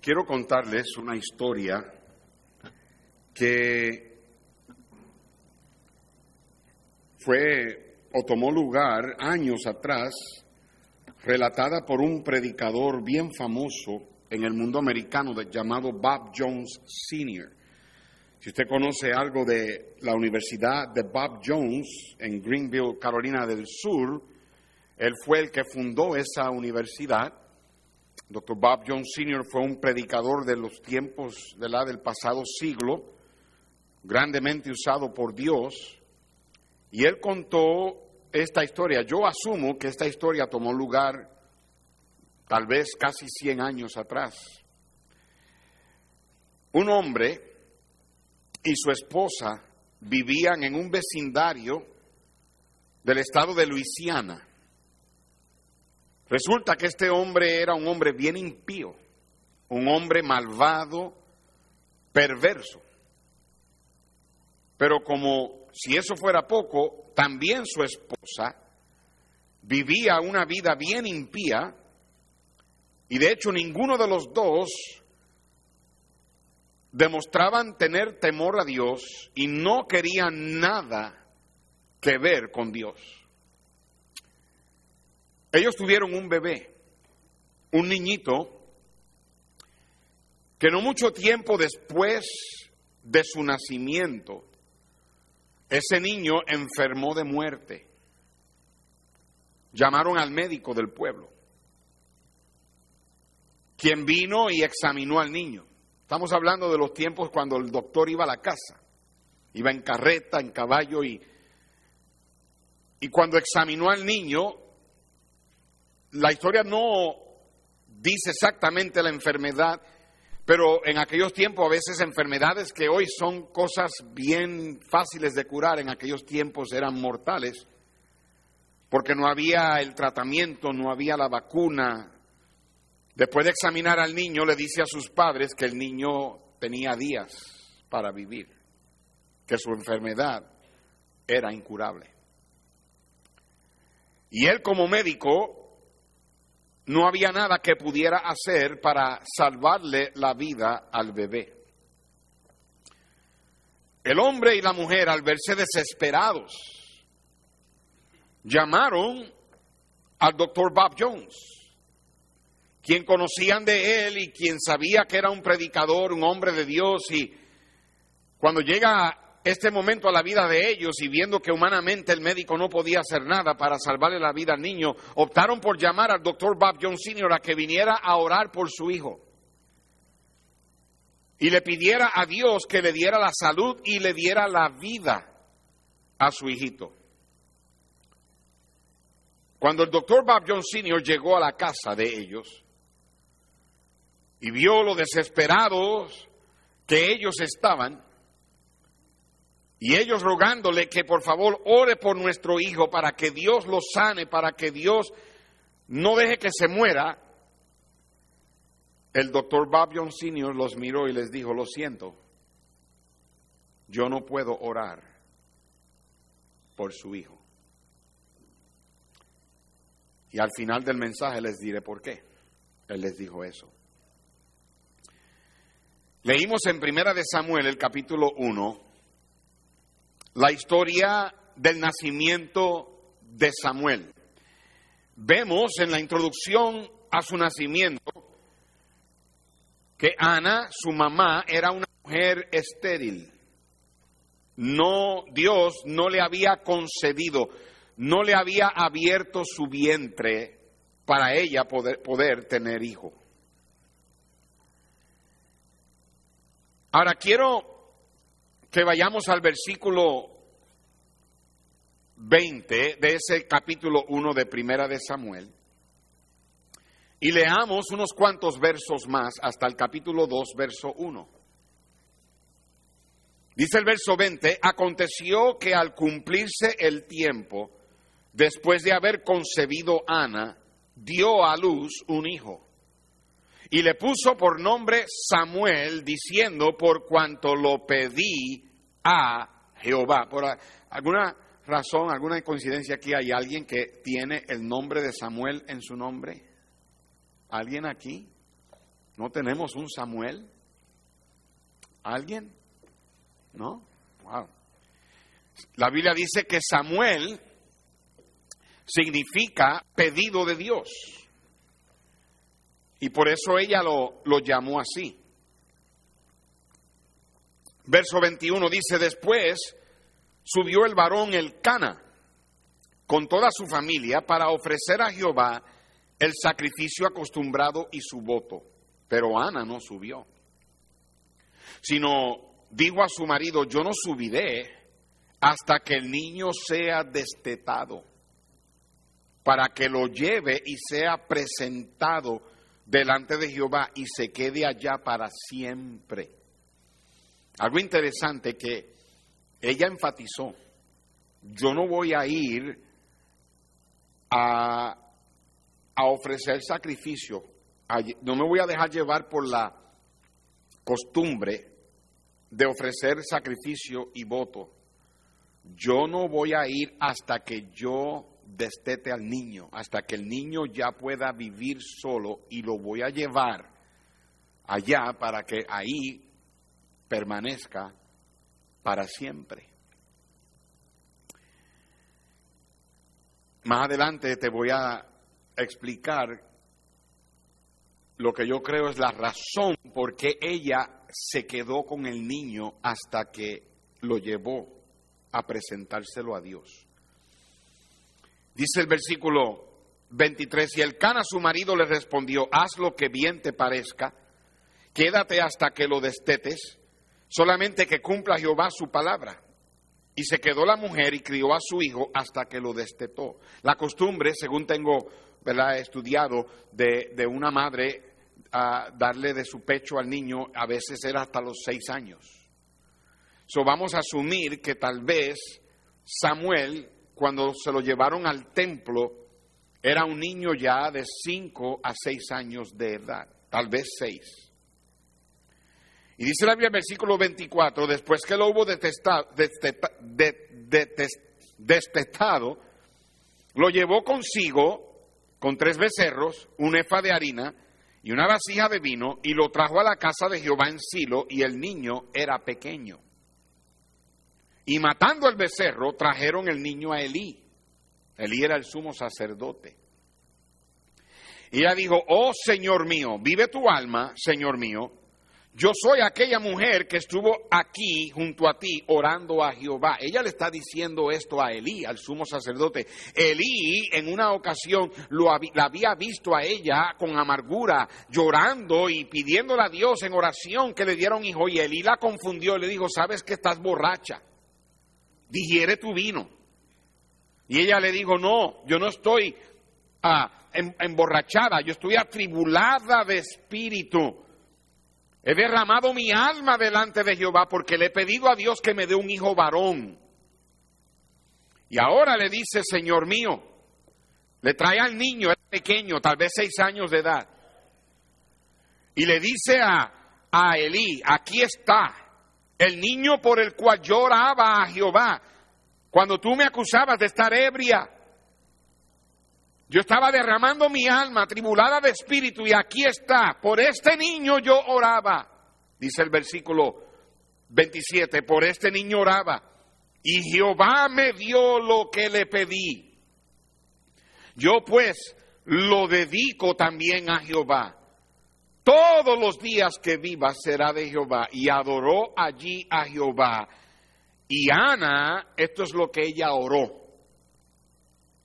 quiero contarles una historia que fue o tomó lugar años atrás, relatada por un predicador bien famoso en el mundo americano llamado Bob Jones Sr. Si usted conoce algo de la Universidad de Bob Jones en Greenville, Carolina del Sur, él fue el que fundó esa universidad. Dr. Bob Jones Sr. fue un predicador de los tiempos de la del pasado siglo, grandemente usado por Dios, y él contó esta historia. Yo asumo que esta historia tomó lugar tal vez casi 100 años atrás. Un hombre y su esposa vivían en un vecindario del estado de Luisiana. Resulta que este hombre era un hombre bien impío, un hombre malvado, perverso. Pero como si eso fuera poco, también su esposa vivía una vida bien impía y de hecho ninguno de los dos demostraban tener temor a Dios y no querían nada que ver con Dios. Ellos tuvieron un bebé, un niñito, que no mucho tiempo después de su nacimiento, ese niño enfermó de muerte. Llamaron al médico del pueblo, quien vino y examinó al niño. Estamos hablando de los tiempos cuando el doctor iba a la casa, iba en carreta, en caballo y, y cuando examinó al niño, la historia no dice exactamente la enfermedad, pero en aquellos tiempos a veces enfermedades que hoy son cosas bien fáciles de curar, en aquellos tiempos eran mortales, porque no había el tratamiento, no había la vacuna, Después de examinar al niño, le dice a sus padres que el niño tenía días para vivir, que su enfermedad era incurable. Y él como médico no había nada que pudiera hacer para salvarle la vida al bebé. El hombre y la mujer, al verse desesperados, llamaron al doctor Bob Jones quien conocían de él y quien sabía que era un predicador, un hombre de Dios, y cuando llega este momento a la vida de ellos y viendo que humanamente el médico no podía hacer nada para salvarle la vida al niño, optaron por llamar al doctor Bob John Sr. a que viniera a orar por su hijo. Y le pidiera a Dios que le diera la salud y le diera la vida a su hijito. Cuando el doctor Bob John Sr. llegó a la casa de ellos, y vio lo desesperados que ellos estaban, y ellos rogándole que por favor ore por nuestro hijo para que Dios lo sane, para que Dios no deje que se muera, el doctor Bob John Sr. los miró y les dijo, lo siento, yo no puedo orar por su hijo. Y al final del mensaje les diré por qué. Él les dijo eso. Leímos en Primera de Samuel, el capítulo 1, la historia del nacimiento de Samuel. Vemos en la introducción a su nacimiento que Ana, su mamá, era una mujer estéril. No, Dios no le había concedido, no le había abierto su vientre para ella poder, poder tener hijo. Ahora quiero que vayamos al versículo 20 de ese capítulo 1 de Primera de Samuel y leamos unos cuantos versos más hasta el capítulo 2, verso 1. Dice el verso 20, aconteció que al cumplirse el tiempo, después de haber concebido Ana, dio a luz un hijo y le puso por nombre Samuel, diciendo, por cuanto lo pedí a Jehová. Por alguna razón, alguna coincidencia aquí, hay alguien que tiene el nombre de Samuel en su nombre. ¿Alguien aquí? ¿No tenemos un Samuel? ¿Alguien? ¿No? Wow. La Biblia dice que Samuel significa pedido de Dios. Y por eso ella lo, lo llamó así. Verso 21 dice, después subió el varón el Cana con toda su familia para ofrecer a Jehová el sacrificio acostumbrado y su voto. Pero Ana no subió, sino dijo a su marido, yo no subiré hasta que el niño sea destetado, para que lo lleve y sea presentado delante de Jehová y se quede allá para siempre. Algo interesante que ella enfatizó, yo no voy a ir a, ofrecer sacrificio, no me voy a dejar llevar por la costumbre de ofrecer sacrificio y voto. Yo no voy a ir hasta que yo destete al niño, hasta que el niño ya pueda vivir solo y lo voy a llevar allá para que ahí permanezca para siempre. Más adelante te voy a explicar lo que yo creo es la razón por qué ella se quedó con el niño hasta que lo llevó a presentárselo a Dios. Dice el versículo 23, y el Cana su marido le respondió, haz lo que bien te parezca, quédate hasta que lo destetes, solamente que cumpla Jehová su palabra. Y se quedó la mujer y crió a su hijo hasta que lo destetó. La costumbre, según tengo ¿verdad? estudiado, de, de una madre a darle de su pecho al niño, a veces era hasta los seis años. So vamos a asumir que tal vez Samuel, cuando se lo llevaron al templo, era un niño ya de cinco a seis años de edad, tal vez seis. Y dice la Biblia versículo 24, después que lo hubo detestado, destetado, lo llevó consigo con tres becerros, un efa de harina, y una vasija de vino y lo trajo a la casa de Jehová en Silo y el niño era pequeño. Y matando al becerro trajeron el niño a Elí. Elí era el sumo sacerdote. Y ella dijo, oh Señor mío, vive tu alma, Señor mío, yo soy aquella mujer que estuvo aquí junto a ti orando a Jehová. Ella le está diciendo esto a Elí, al sumo sacerdote. Elí en una ocasión lo la había visto a ella con amargura, llorando y pidiéndole a Dios en oración que le diera un hijo. Y Elí la confundió y le dijo, sabes que estás borracha, digiere tu vino. Y ella le dijo, no, yo no estoy ah, emborrachada, yo estoy atribulada de espíritu He derramado mi alma delante de Jehová porque le he pedido a Dios que me dé un hijo varón. Y ahora le dice, Señor mío, le trae al niño, era pequeño, tal vez seis años de edad. Y le dice a, a Elí, aquí está, el niño por el cual lloraba a Jehová. Cuando tú me acusabas de estar ebria, yo estaba derramando mi alma, tribulada de espíritu, y aquí está. Por este niño yo oraba. Dice el versículo 27, por este niño oraba. Y Jehová me dio lo que le pedí. Yo pues lo dedico también a Jehová. Todos los días que viva será de Jehová. Y adoró allí a Jehová. Y Ana, esto es lo que ella oró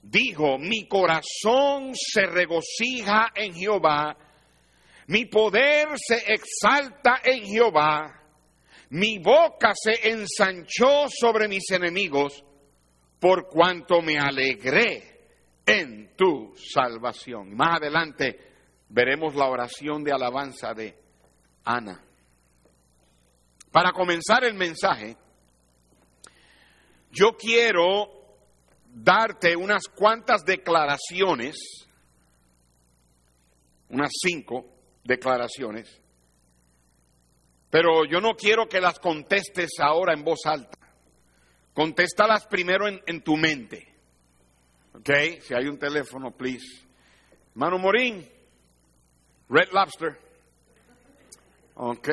dijo, mi corazón se regocija en Jehová, mi poder se exalta en Jehová, mi boca se ensanchó sobre mis enemigos, por cuanto me alegré en tu salvación. Más adelante veremos la oración de alabanza de Ana. Para comenzar el mensaje, yo quiero darte unas cuantas declaraciones, unas cinco declaraciones, pero yo no quiero que las contestes ahora en voz alta. Contéstalas primero en, en tu mente. ¿Ok? Si hay un teléfono, please. Manu Morín, Red Lobster. Ok.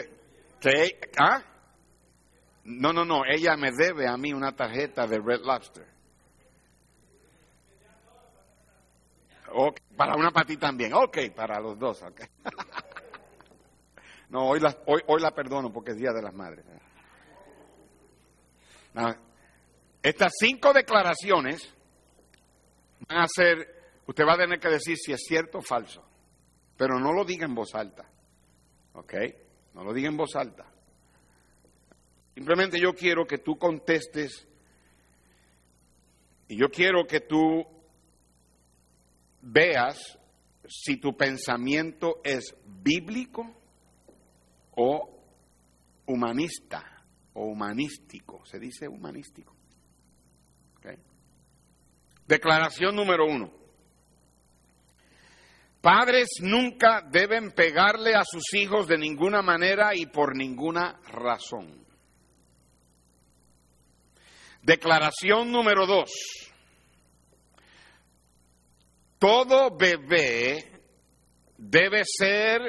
¿Qué? ¿Ah? No, no, no. Ella me debe a mí una tarjeta de Red Lobster. Ok, para una para ti también. Ok, para los dos. Okay. no, hoy la, hoy, hoy la perdono porque es Día de las Madres. No, estas cinco declaraciones van a ser, usted va a tener que decir si es cierto o falso, pero no lo diga en voz alta. ¿Ok? No lo diga en voz alta. Simplemente yo quiero que tú contestes y yo quiero que tú veas si tu pensamiento es bíblico o humanista o humanístico. Se dice humanístico. Declaración número uno. Padres nunca deben pegarle a sus hijos de ninguna manera y por ninguna razón. Declaración número dos. Todo bebé debe ser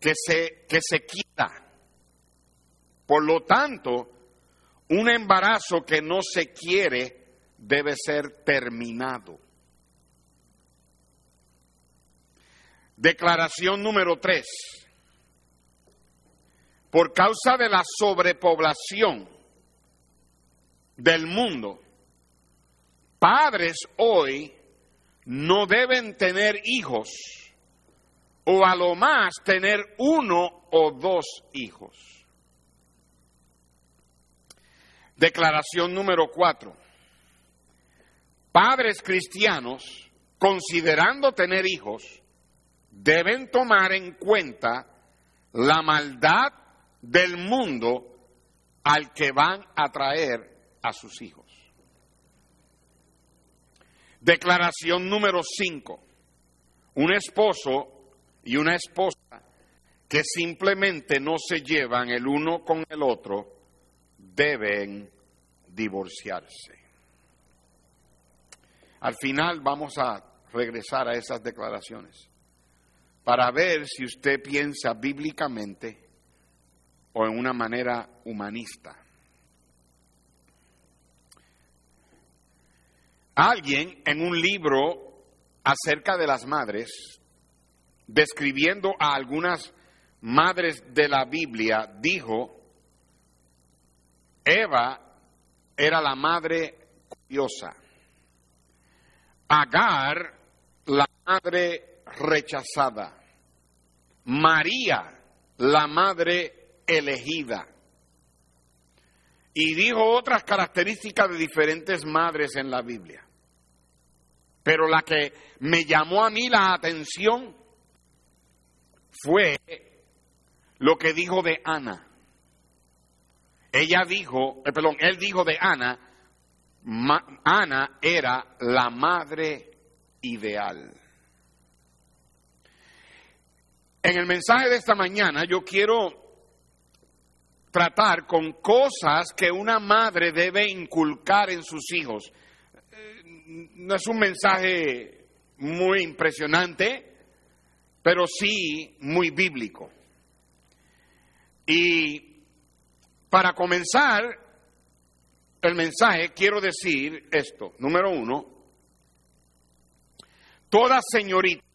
que se, que se quita. Por lo tanto, un embarazo que no se quiere debe ser terminado. Declaración número tres. Por causa de la sobrepoblación del mundo, padres hoy no deben tener hijos o a lo más tener uno o dos hijos. Declaración número cuatro padres cristianos, considerando tener hijos, deben tomar en cuenta la maldad del mundo al que van a traer a sus hijos. Declaración número 5. Un esposo y una esposa que simplemente no se llevan el uno con el otro deben divorciarse. Al final vamos a regresar a esas declaraciones para ver si usted piensa bíblicamente o en una manera humanista. Alguien en un libro acerca de las madres, describiendo a algunas madres de la Biblia, dijo, Eva era la madre curiosa. Agar, la madre rechazada. María, la madre elegida. Y dijo otras características de diferentes madres en la Biblia. Pero la que me llamó a mí la atención fue lo que dijo de Ana. Ella dijo, eh, perdón, él dijo de Ana, Ana era la madre ideal. En el mensaje de esta mañana yo quiero tratar con cosas que una madre debe inculcar en sus hijos. No es un mensaje muy impresionante, pero sí muy bíblico. Y para comenzar, el mensaje quiero decir esto. Número uno, toda señorita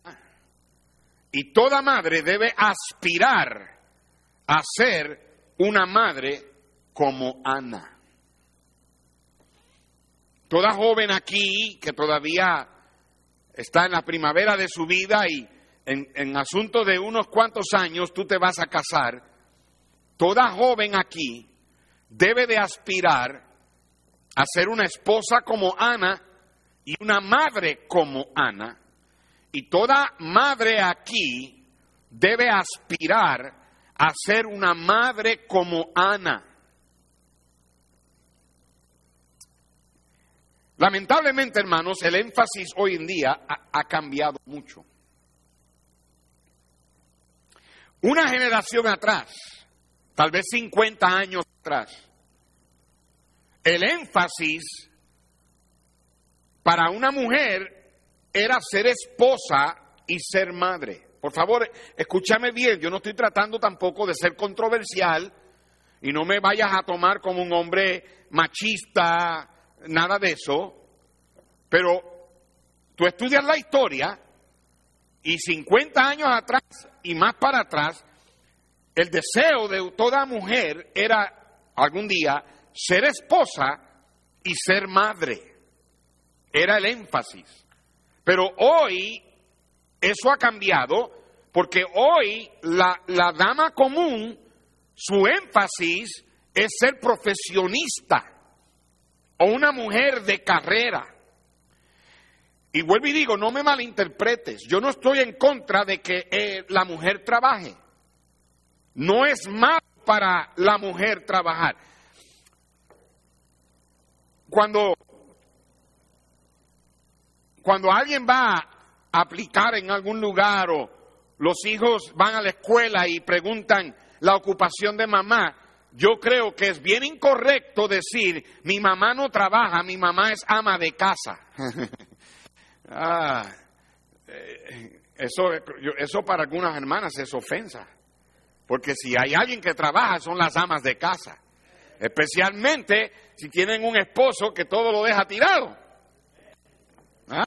y toda madre debe aspirar a ser una madre como Ana. Toda joven aquí que todavía está en la primavera de su vida y en, en asunto de unos cuantos años tú te vas a casar, toda joven aquí debe de aspirar a ser una esposa como Ana y una madre como Ana. Y toda madre aquí debe aspirar a ser una madre como Ana. Lamentablemente, hermanos, el énfasis hoy en día ha, ha, cambiado mucho. Una generación atrás, tal vez 50 años atrás, el énfasis para una mujer era ser esposa y ser madre. Por favor, escúchame bien, yo no estoy tratando tampoco de ser controversial y no me vayas a tomar como un hombre machista, nada de eso, pero tú estudias la historia y 50 años atrás y más para atrás, el deseo de toda mujer era algún día ser esposa y ser madre. Era el énfasis. Pero hoy eso ha cambiado porque hoy la, la dama común, su énfasis es ser profesionista o una mujer de carrera. Y vuelvo y digo, no me malinterpretes, yo no estoy en contra de que eh, la mujer trabaje. No es malo para la mujer trabajar. Cuando, cuando alguien va a aplicar en algún lugar o los hijos van a la escuela y preguntan la ocupación de mamá, yo creo que es bien incorrecto decir, mi mamá no trabaja, mi mamá es ama de casa. ah, eh, eso, eso para algunas hermanas es ofensa. Porque si hay alguien que trabaja son las amas de casa. Especialmente si tienen un esposo que todo lo deja tirado. Ah,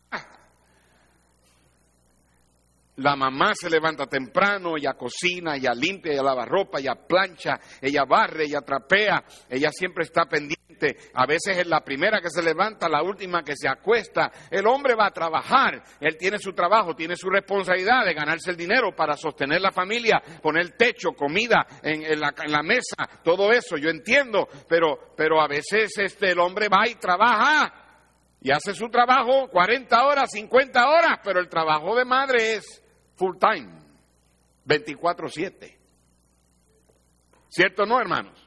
la mamá se levanta temprano, ella cocina, ella limpia, ella lava ropa, ella plancha, ella barre, ella trapea, ella siempre está pendiente. A veces es la primera que se levanta, la última que se acuesta. El hombre va a trabajar, él tiene su trabajo, tiene su responsabilidad de ganarse el dinero para sostener la familia, poner techo, comida en, la, en la, mesa, todo eso, yo entiendo, pero, pero a veces este, el hombre va y trabaja y hace su trabajo 40 horas, 50 horas, pero el trabajo de madre es full time, 24/7. ¿Cierto o no, hermanos?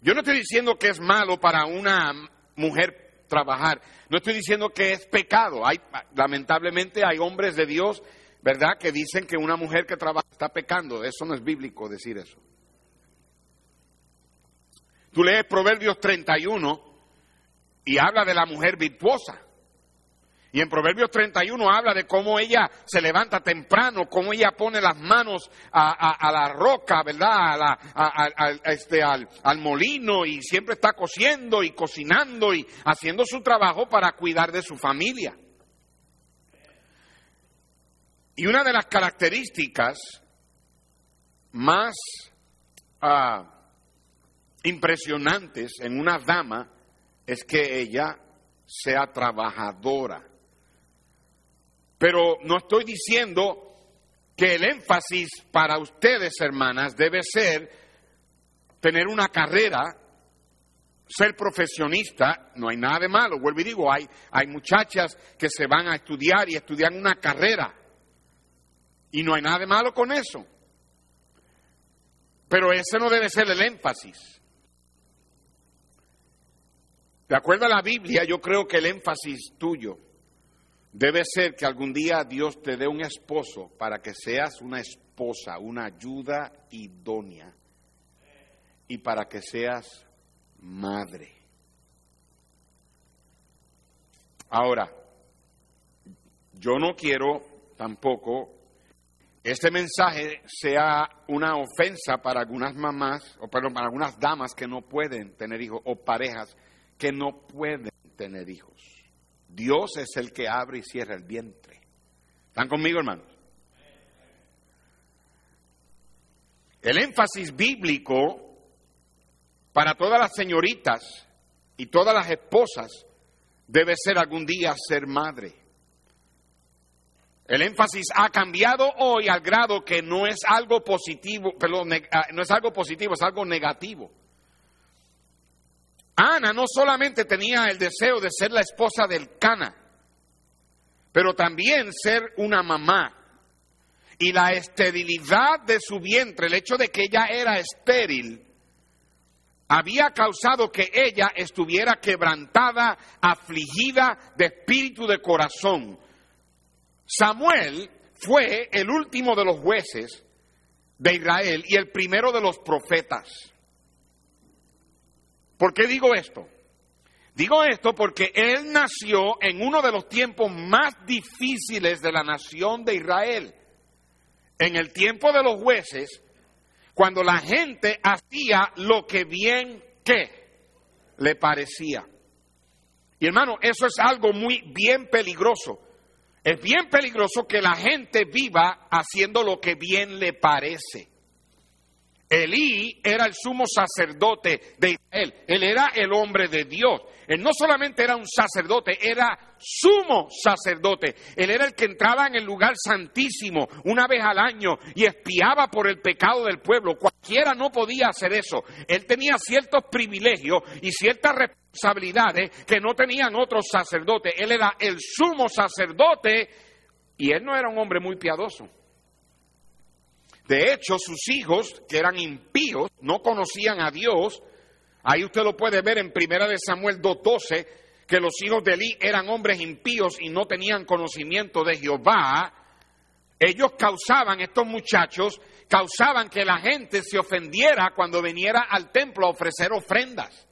Yo no estoy diciendo que es malo para una mujer trabajar, no estoy diciendo que es pecado. Hay, lamentablemente hay hombres de Dios, ¿verdad?, que dicen que una mujer que trabaja está pecando. Eso no es bíblico decir eso. Tú lees Proverbios 31 y habla de la mujer virtuosa. Y en Proverbios 31 habla de cómo ella se levanta temprano, cómo ella pone las manos a, la roca, ¿verdad? Este, al, al molino y siempre está cociendo y cocinando y haciendo su trabajo para cuidar de su familia. Y una de las características más ah, impresionantes en una dama es que ella sea trabajadora. Pero no estoy diciendo que el énfasis para ustedes, hermanas, debe ser tener una carrera, ser profesionista, no hay nada de malo, vuelvo y digo, hay, hay muchachas que se van a estudiar y estudian una carrera, y no hay nada de malo con eso. Pero ese no debe ser el énfasis. De acuerdo a la Biblia, yo creo que el énfasis tuyo Debe ser que algún día Dios te dé un esposo para que seas una esposa, una ayuda idónea y para que seas madre. Ahora, yo no quiero tampoco este mensaje sea una ofensa para algunas mamás o para algunas damas que no pueden tener hijos o parejas que no pueden tener hijos. Dios es el que abre y cierra el vientre. ¿Están conmigo, hermanos? El énfasis bíblico para todas las señoritas y todas las esposas debe ser algún día ser madre. El énfasis ha cambiado hoy al grado que no es algo positivo, perdón, ah, no es algo positivo, es algo negativo. Ana no solamente tenía el deseo de ser la esposa del Cana, pero también ser una mamá. Y la esterilidad de su vientre, el hecho de que ella era estéril, había causado que ella estuviera quebrantada, afligida de espíritu de corazón. Samuel fue el último de los jueces de Israel y el primero de los profetas. ¿Por qué digo esto? Digo esto porque él nació en uno de los tiempos más difíciles de la nación de Israel. En el tiempo de los jueces, cuando la gente hacía lo que bien que le parecía. Y hermano, eso es algo muy bien peligroso. Es bien peligroso que la gente viva haciendo lo que bien le parece. Elí era el sumo sacerdote de Israel. Él era el hombre de Dios. Él no solamente era un sacerdote, era sumo sacerdote. Él era el que entraba en el lugar santísimo una vez al año y espiaba por el pecado del pueblo. Cualquiera no podía hacer eso. Él tenía ciertos privilegios y ciertas responsabilidades que no tenían otros sacerdotes. Él era el sumo sacerdote y él no era un hombre muy piadoso. De hecho, sus hijos, que eran impíos, no conocían a Dios. Ahí usted lo puede ver en Primera de Samuel 2.12, que los hijos de Eli eran hombres impíos y no tenían conocimiento de Jehová. Ellos causaban, estos muchachos, causaban que la gente se ofendiera cuando viniera al templo a ofrecer ofrendas.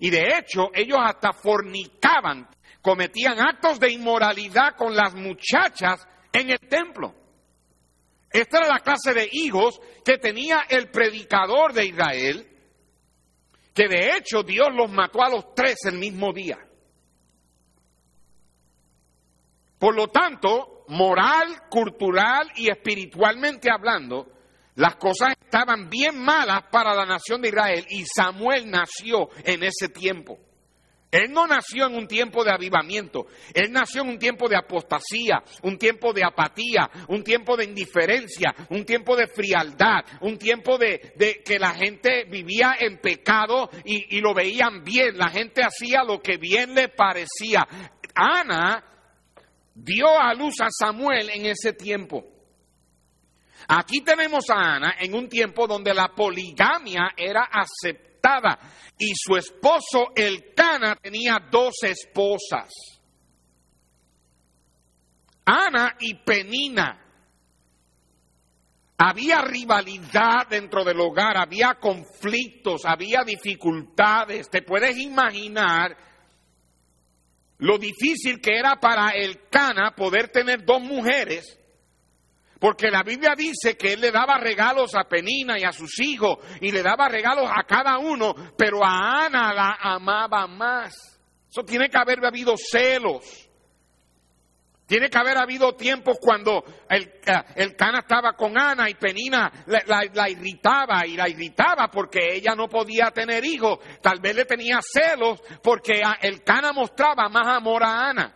Y de hecho, ellos hasta fornicaban, cometían actos de inmoralidad con las muchachas en el templo. Esta era la clase de hijos que tenía el predicador de Israel, que de hecho Dios los mató a los tres el mismo día. Por lo tanto, moral, cultural y espiritualmente hablando, las cosas estaban bien malas para la nación de Israel y Samuel nació en ese tiempo. Él no nació en un tiempo de avivamiento, él nació en un tiempo de apostasía, un tiempo de apatía, un tiempo de indiferencia, un tiempo de frialdad, un tiempo de, que la gente vivía en pecado y, y lo veían bien, la gente hacía lo que bien le parecía. Ana dio a luz a Samuel en ese tiempo. Aquí tenemos a Ana en un tiempo donde la poligamia era aceptada y su esposo Elcana tenía dos esposas, Ana y Penina. Había rivalidad dentro del hogar, había conflictos, había dificultades. Te puedes imaginar lo difícil que era para Elcana poder tener dos mujeres porque la Biblia dice que él le daba regalos a Penina y a sus hijos y le daba regalos a cada uno, pero a Ana la amaba más. Eso tiene que haber habido celos. Tiene que haber habido tiempos cuando el, eh, Cana estaba con Ana y Penina la, la, irritaba y la irritaba porque ella no podía tener hijos. Tal vez le tenía celos porque el Cana mostraba más amor a Ana.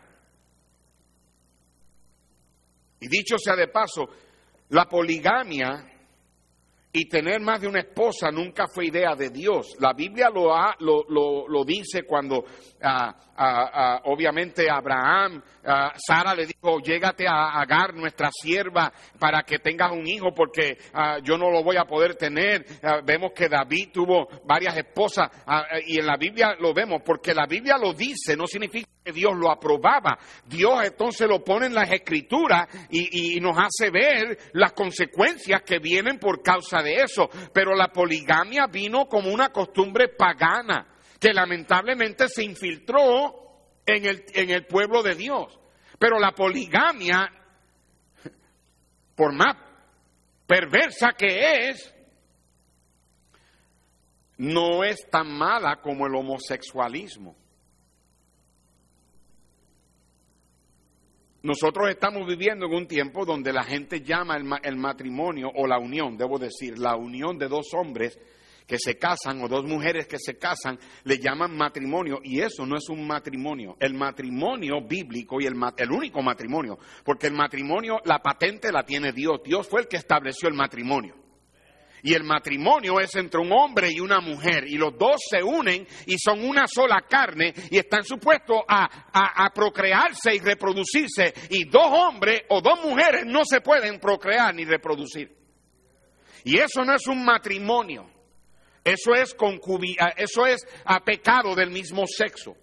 Y dicho sea de paso, la poligamia y tener más de una esposa nunca fue idea de Dios. La Biblia lo, ha, lo, dice cuando ah, ah, ah, obviamente Abraham, Sara le dijo, llégate a Agar, nuestra sierva, para que tengas un hijo, porque yo no lo voy a poder tener. vemos que David tuvo varias esposas y en la Biblia lo vemos, porque la Biblia lo dice, no significa que Dios lo aprobaba. Dios entonces lo pone en las escrituras y, y nos hace ver las consecuencias que vienen por causa de eso, pero la poligamia vino como una costumbre pagana que lamentablemente se infiltró en el, en el pueblo de Dios. Pero la poligamia, por más perversa que es, no es tan mala como el homosexualismo. Nosotros estamos viviendo en un tiempo donde la gente llama el, matrimonio o la unión, debo decir, la unión de dos hombres que se casan o dos mujeres que se casan, le llaman matrimonio y eso no es un matrimonio. El matrimonio bíblico y el, el único matrimonio, porque el matrimonio, la patente la tiene Dios. Dios fue el que estableció el matrimonio. Y el matrimonio es entre un hombre y una mujer. Y los dos se unen y son una sola carne y están supuestos a, procrearse y reproducirse. Y dos hombres o dos mujeres no se pueden procrear ni reproducir. Y eso no es un matrimonio. Eso es, eso es a pecado del mismo sexo.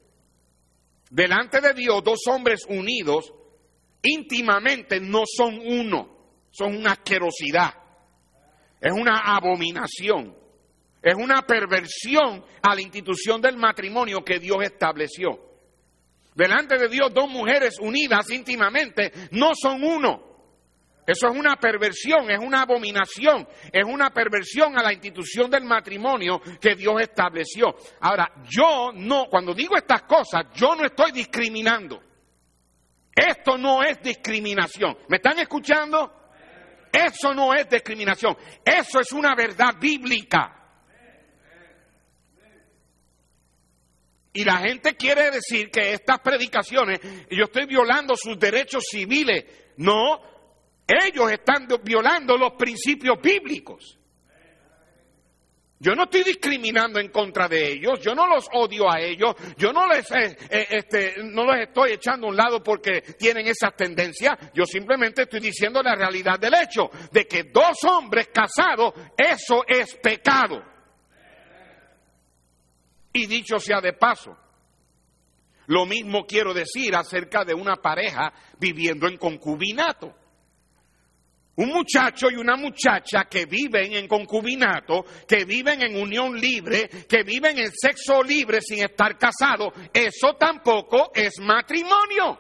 Delante de Dios, dos hombres unidos íntimamente no son uno, son una asquerosidad. Es una abominación. Es una perversión a la institución del matrimonio que Dios estableció. Delante de Dios, dos mujeres unidas íntimamente no son uno. Eso es una perversión, es una abominación, es una perversión a la institución del matrimonio que Dios estableció. Ahora, yo no, cuando digo estas cosas, yo no estoy discriminando. Esto no es discriminación. ¿Me están escuchando? Eso no es discriminación. Eso es una verdad bíblica. Y la gente quiere decir que estas predicaciones, yo estoy violando sus derechos civiles. No, ellos están violando los principios bíblicos. Yo no estoy discriminando en contra de ellos, yo no los odio a ellos, yo no les, eh, eh, este, no los estoy echando a un lado porque tienen esas tendencias, yo simplemente estoy diciendo la realidad del hecho, de que dos hombres casados, eso es pecado. Y dicho sea de paso, lo mismo quiero decir acerca de una pareja viviendo en concubinato. Un muchacho y una muchacha que viven en concubinato, que viven en unión libre, que viven en sexo libre sin estar casados, eso tampoco es matrimonio.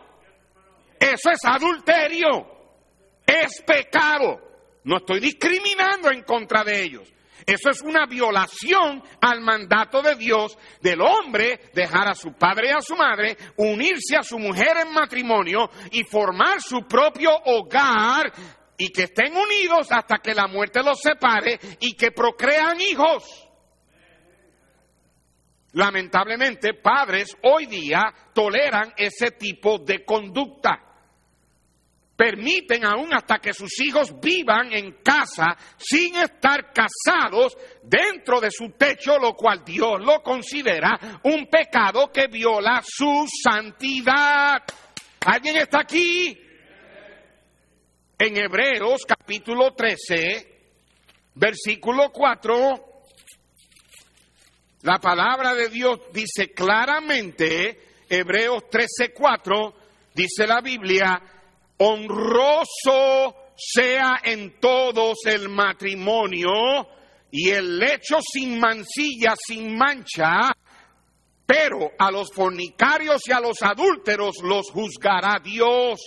Eso es adulterio. Es pecado. No estoy discriminando en contra de ellos. Eso es una violación al mandato de Dios del hombre dejar a su padre y a su madre, unirse a su mujer en matrimonio y formar su propio hogar y que estén unidos hasta que la muerte los separe y que procrean hijos. Lamentablemente, padres hoy día toleran ese tipo de conducta. Permiten aún hasta que sus hijos vivan en casa sin estar casados dentro de su techo, lo cual Dios lo considera un pecado que viola su santidad. ¿Alguien está aquí? En Hebreos capítulo 13, versículo 4, la palabra de Dios dice claramente, Hebreos 13, 4, dice la Biblia, honroso sea en todos el matrimonio y el lecho sin mancilla, sin mancha, pero a los fornicarios y a los adúlteros los juzgará Dios.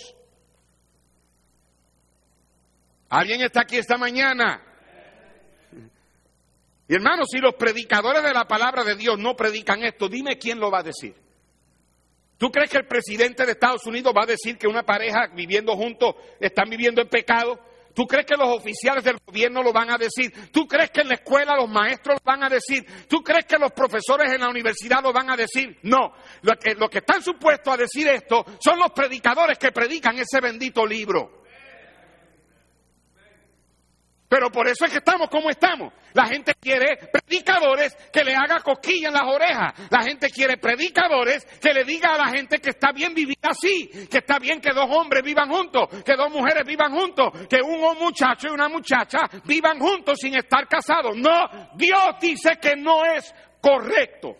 ¿Alguien está aquí esta mañana? Y hermanos, si los predicadores de la palabra de Dios no predican esto, dime quién lo va a decir. ¿Tú crees que el presidente de Estados Unidos va a decir que una pareja viviendo juntos están viviendo en pecado? ¿Tú crees que los oficiales del gobierno lo van a decir? ¿Tú crees que en la escuela los maestros lo van a decir? ¿Tú crees que los profesores en la universidad lo van a decir? No. Los que, que están supuestos a decir esto son los predicadores que predican ese bendito libro. Pero por eso es que estamos como estamos. La gente quiere predicadores que le haga cosquilla en las orejas. La gente quiere predicadores que le diga a la gente que está bien vivir así, que está bien que dos hombres vivan juntos, que dos mujeres vivan juntos, que un muchacho y una muchacha vivan juntos sin estar casados. No, Dios dice que no es correcto.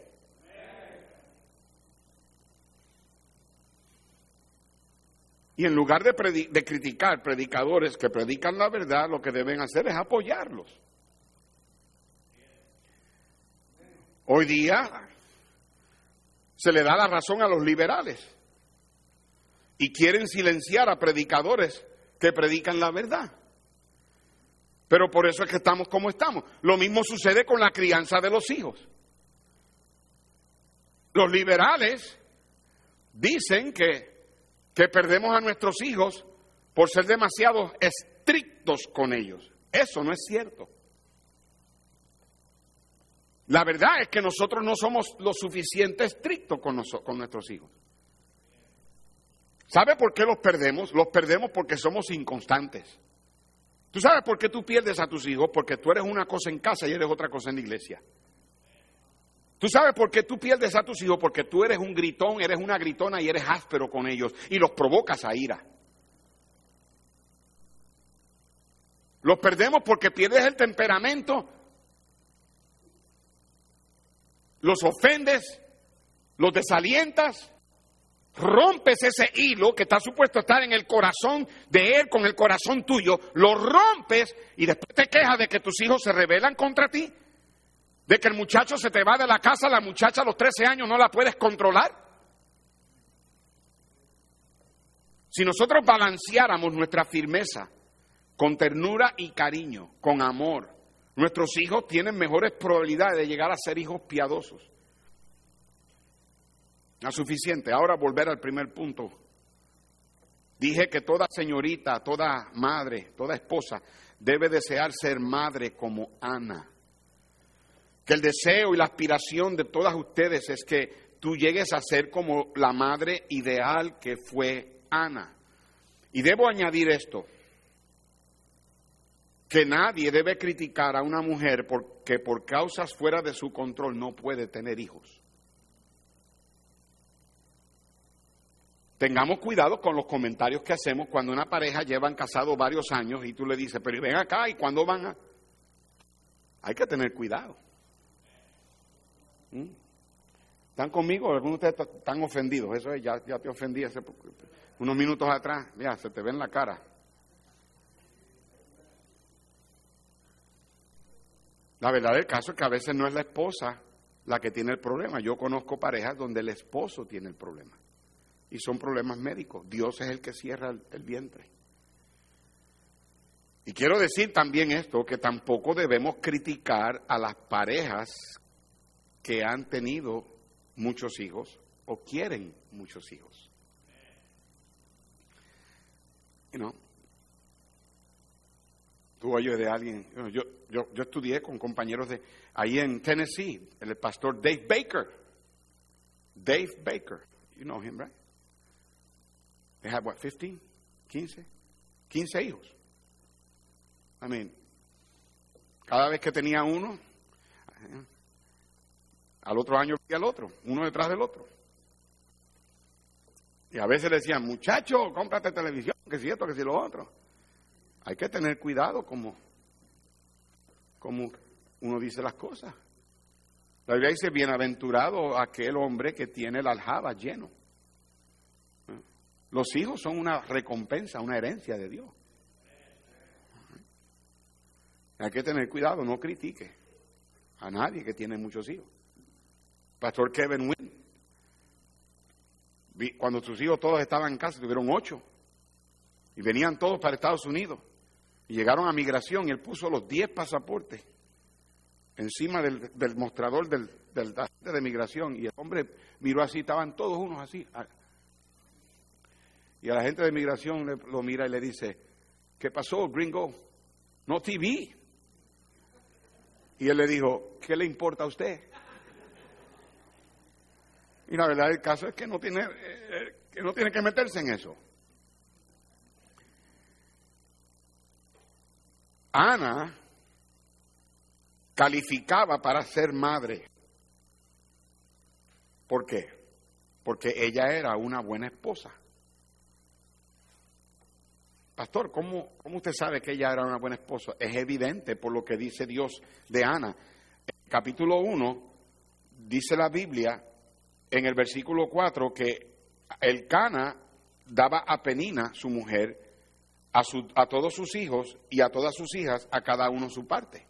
Y en lugar de, criticar predicadores que predican la verdad, lo que deben hacer es apoyarlos. Hoy día se le da la razón a los liberales y quieren silenciar a predicadores que predican la verdad. Pero por eso es que estamos como estamos. Lo mismo sucede con la crianza de los hijos. Los liberales dicen que que perdemos a nuestros hijos por ser demasiado estrictos con ellos. Eso no es cierto. La verdad es que nosotros no somos lo suficiente estrictos con, con nuestros hijos. ¿Sabe por qué los perdemos? Los perdemos porque somos inconstantes. ¿Tú sabes por qué tú pierdes a tus hijos? Porque tú eres una cosa en casa y eres otra cosa en la iglesia. ¿Tú sabes por qué tú pierdes a tus hijos? Porque tú eres un gritón, eres una gritona y eres áspero con ellos y los provocas a ira. Los perdemos porque pierdes el temperamento, los ofendes, los desalientas, rompes ese hilo que está supuesto estar en el corazón de él con el corazón tuyo, lo rompes y después te quejas de que tus hijos se rebelan contra ti de que el muchacho se te va de la casa, la muchacha a los 13 años no la puedes controlar. Si nosotros balanceáramos nuestra firmeza con ternura y cariño, con amor, nuestros hijos tienen mejores probabilidades de llegar a ser hijos piadosos. No suficiente. Ahora volver al primer punto. Dije que toda señorita, toda madre, toda esposa debe desear ser madre como Ana. Que el deseo y la aspiración de todas ustedes es que tú llegues a ser como la madre ideal que fue Ana. Y debo añadir esto, que nadie debe criticar a una mujer porque por causas fuera de su control no puede tener hijos. Tengamos cuidado con los comentarios que hacemos cuando una pareja llevan casado varios años y tú le dices, pero ven acá, ¿y cuándo van a...? Hay que tener cuidado. ¿Mm? ¿Están conmigo? Algunos de ustedes están ofendidos. Eso es, ya, ya te ofendí hace unos minutos atrás. Mira, se te ve en la cara. La verdad del caso es que a veces no es la esposa la que tiene el problema. Yo conozco parejas donde el esposo tiene el problema y son problemas médicos. Dios es el que cierra el, vientre. Y quiero decir también esto, que tampoco debemos criticar a las parejas que han tenido muchos hijos o quieren muchos hijos. You know, tú oyes de alguien, yo, yo, yo estudié con compañeros de ahí en Tennessee, el pastor Dave Baker. Dave Baker, you know him, right? They had what, 15? 15? 15 hijos. I mean, cada vez que tenía uno, al otro año y al otro, uno detrás del otro. Y a veces le decían, muchacho, cómprate televisión, que si esto, que si lo otro. Hay que tener cuidado como, como uno dice las cosas. La Biblia dice, bienaventurado aquel hombre que tiene el aljaba lleno. Los hijos son una recompensa, una herencia de Dios. Hay que tener cuidado, no critique a nadie que tiene muchos hijos. Pastor Kevin Wynn, cuando sus hijos todos estaban en casa, tuvieron ocho, y venían todos para Estados Unidos, y llegaron a migración, y él puso los diez pasaportes encima del, mostrador del, del de migración, y el hombre miró así, estaban todos unos así, y a la gente de migración lo mira y le dice, ¿qué pasó, gringo? No TV. Y él le dijo, ¿qué le importa a usted? Y la verdad del caso es que no tiene, eh, que, no tiene que meterse en eso. Ana calificaba para ser madre. ¿Por qué? Porque ella era una buena esposa. Pastor, ¿cómo, usted sabe que ella era una buena esposa? Es evidente por lo que dice Dios de Ana. Capítulo 1 dice la Biblia en el versículo 4 que el Cana daba a Penina, su mujer, a, a todos sus hijos y a todas sus hijas, a cada uno su parte.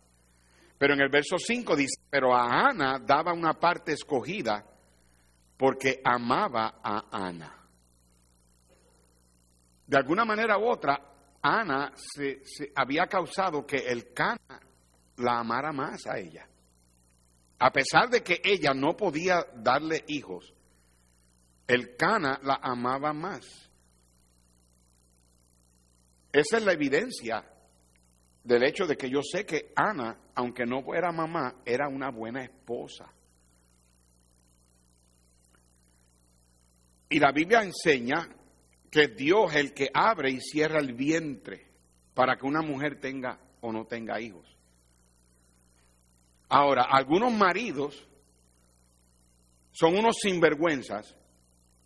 Pero en el verso 5 dice, pero a Ana daba una parte escogida porque amaba a Ana de alguna manera u otra, Ana se, había causado que el Cana la amara más a ella. A pesar de que ella no podía darle hijos, el Cana la amaba más. Esa es la evidencia del hecho de que yo sé que Ana, aunque no fuera mamá, era una buena esposa. Y la Biblia enseña que Dios es el que abre y cierra el vientre para que una mujer tenga o no tenga hijos. Ahora, algunos maridos son unos sinvergüenzas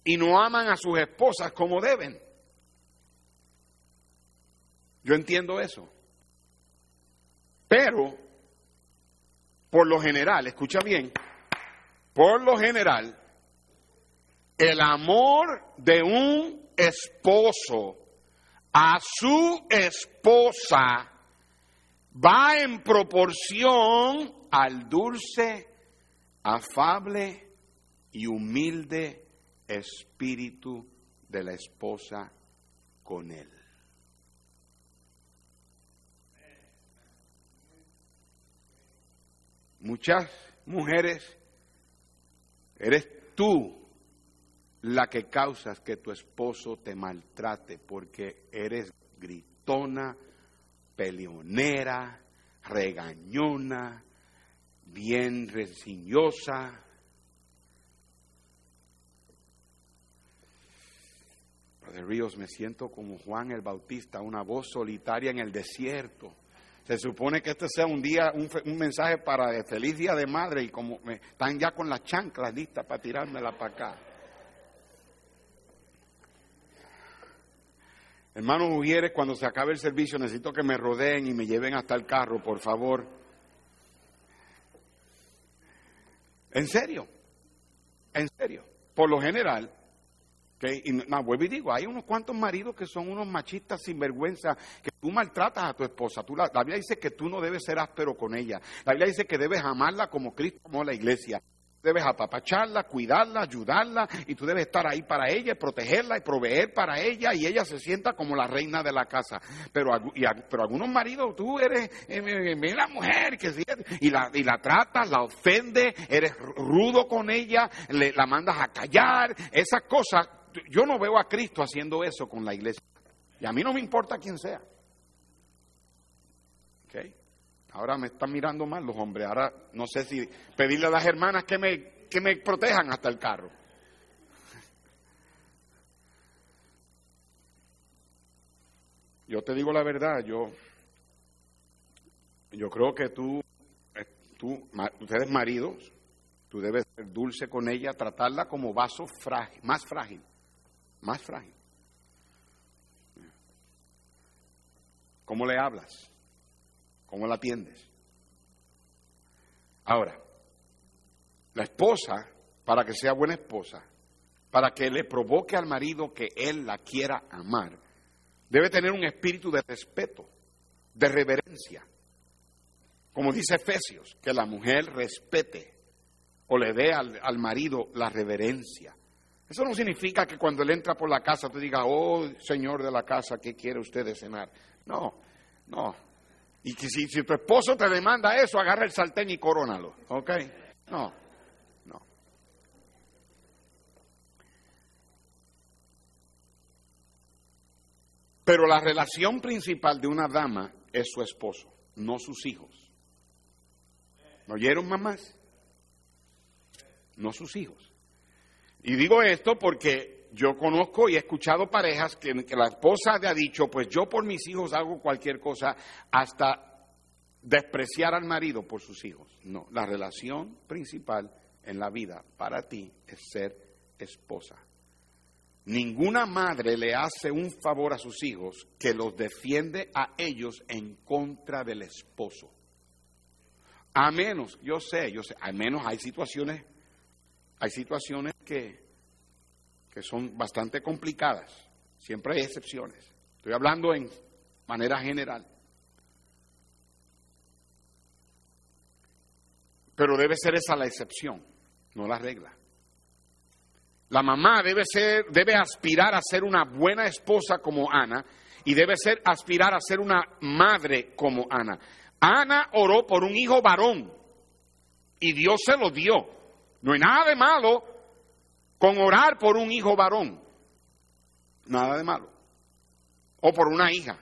y no aman a sus esposas como deben. Yo entiendo eso. Pero, por lo general, escucha bien, por lo general, el amor de un esposo a su esposa va en proporción al dulce, afable y humilde espíritu de la esposa con él. Muchas mujeres, eres tú la que causas que tu esposo te maltrate porque eres gritona, peleonera, regañona, bien resignosa. de Ríos, me siento como Juan el Bautista, una voz solitaria en el desierto. Se supone que este sea un día, un, mensaje para feliz día de madre y como me, están ya con las chanclas listas para tirármela para acá. Hermanos mujeres, cuando se acabe el servicio necesito que me rodeen y me lleven hasta el carro, por favor. En serio, en serio. Por lo general, que, no, vuelvo y digo, hay unos cuantos maridos que son unos machistas sinvergüenza, que tú maltratas a tu esposa. Tú la, la Biblia dice que tú no debes ser áspero con ella. La Biblia dice que debes amarla como Cristo amó la iglesia debes apapacharla, cuidarla, ayudarla y tú debes estar ahí para ella, protegerla y proveer para ella y ella se sienta como la reina de la casa. Pero, pero algunos maridos, tú eres eh, la mujer que y la, y la tratas, la ofende, eres rudo con ella, le, la mandas a callar, esas cosas. Yo no veo a Cristo haciendo eso con la iglesia. Y a mí no me importa quién sea. ¿Okay? Ahora me están mirando mal los hombres. Ahora no sé si pedirle a las hermanas que me, que me protejan hasta el carro. Yo te digo la verdad, yo, yo creo que tú, eh, tú, ustedes maridos, tú debes ser dulce con ella, tratarla como vaso frágil, más frágil, más frágil. ¿Cómo le hablas? ¿Cómo la atiendes? Ahora, la esposa, para que sea buena esposa, para que le provoque al marido que él la quiera amar, debe tener un espíritu de respeto, de reverencia. Como dice Efesios, que la mujer respete o le dé al, marido la reverencia. Eso no significa que cuando él entra por la casa te diga, oh señor de la casa, ¿qué quiere usted de cenar? No, no. Y que si, tu esposo te demanda eso, agarra el sartén y corónalo. ¿Ok? No, no. Pero la relación principal de una dama es su esposo, no sus hijos. ¿Me oyeron mamás? No sus hijos. Y digo esto porque yo conozco y he escuchado parejas que, la esposa le ha dicho, pues yo por mis hijos hago cualquier cosa hasta despreciar al marido por sus hijos. No, la relación principal en la vida para ti es ser esposa. Ninguna madre le hace un favor a sus hijos que los defiende a ellos en contra del esposo. A menos, yo sé, yo sé, a menos hay situaciones, hay situaciones que que son bastante complicadas. Siempre hay excepciones. Estoy hablando en manera general. Pero debe ser esa la excepción, no la regla. La mamá debe ser, debe aspirar a ser una buena esposa como Ana y debe ser aspirar a ser una madre como Ana. Ana oró por un hijo varón y Dios se lo dio. No hay nada de malo con orar por un hijo varón. Nada de malo. O por una hija.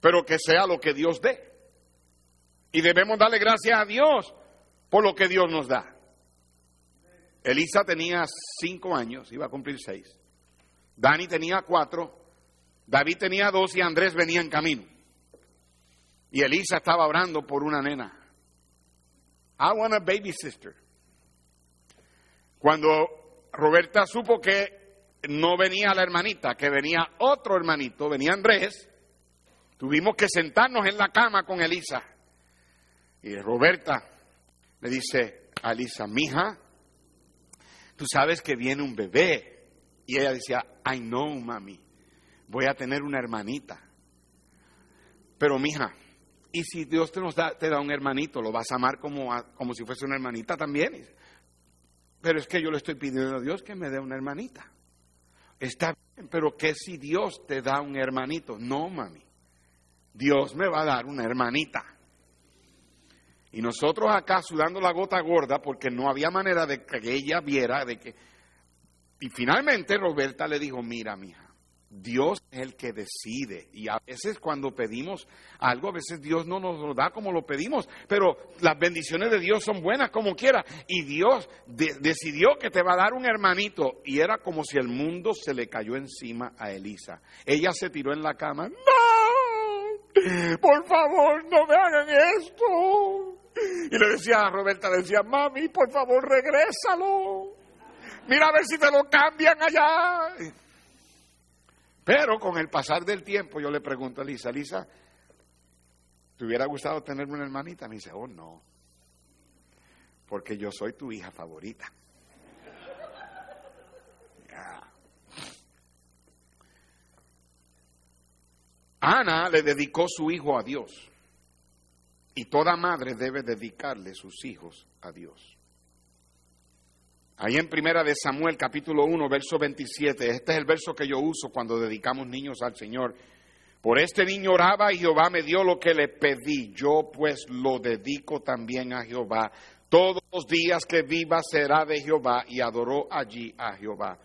Pero que sea lo que Dios dé. Y debemos darle gracias a Dios por lo que Dios nos da. Elisa tenía cinco años, iba a cumplir seis. Dani tenía cuatro. David tenía dos y Andrés venía en camino. Y Elisa estaba orando por una nena. I want a baby sister. Cuando Roberta supo que no venía la hermanita, que venía otro hermanito, venía Andrés, tuvimos que sentarnos en la cama con Elisa. Y Roberta le dice a Elisa, mija, tú sabes que viene un bebé. Y ella decía, I know, mami, voy a tener una hermanita. Pero mija, Y si Dios te, nos da, un hermanito, lo vas a amar como, como si fuese una hermanita también. Pero es que yo le estoy pidiendo a Dios que me dé una hermanita. Está bien, pero ¿qué si Dios te da un hermanito? No, mami. Dios me va a dar una hermanita. Y nosotros acá sudando la gota gorda porque no había manera de que ella viera de que... Y finalmente Roberta le dijo, mira, mija, Dios es el que decide. Y a veces cuando pedimos algo, a veces Dios no nos lo da como lo pedimos. Pero las bendiciones de Dios son buenas como quiera. Y Dios decidió que te va a dar un hermanito. Y era como si el mundo se le cayó encima a Elisa. Ella se tiró en la cama. ¡No! Por favor, no me hagan esto. Y le decía a Roberta, le decía, mami, por favor, regrésalo. Mira a ver si te lo cambian allá. Pero con el pasar del tiempo yo le pregunto a Lisa, Lisa, ¿te hubiera gustado tener una hermanita? Me dice, oh no, porque yo soy tu hija favorita. Ana le dedicó su hijo a Dios. Y toda madre debe dedicarle sus hijos a Dios. Ahí en Primera de Samuel, capítulo 1, verso 27, este es el verso que yo uso cuando dedicamos niños al Señor. Por este niño oraba y Jehová me dio lo que le pedí. Yo pues lo dedico también a Jehová. Todos los días que viva será de Jehová y adoró allí a Jehová.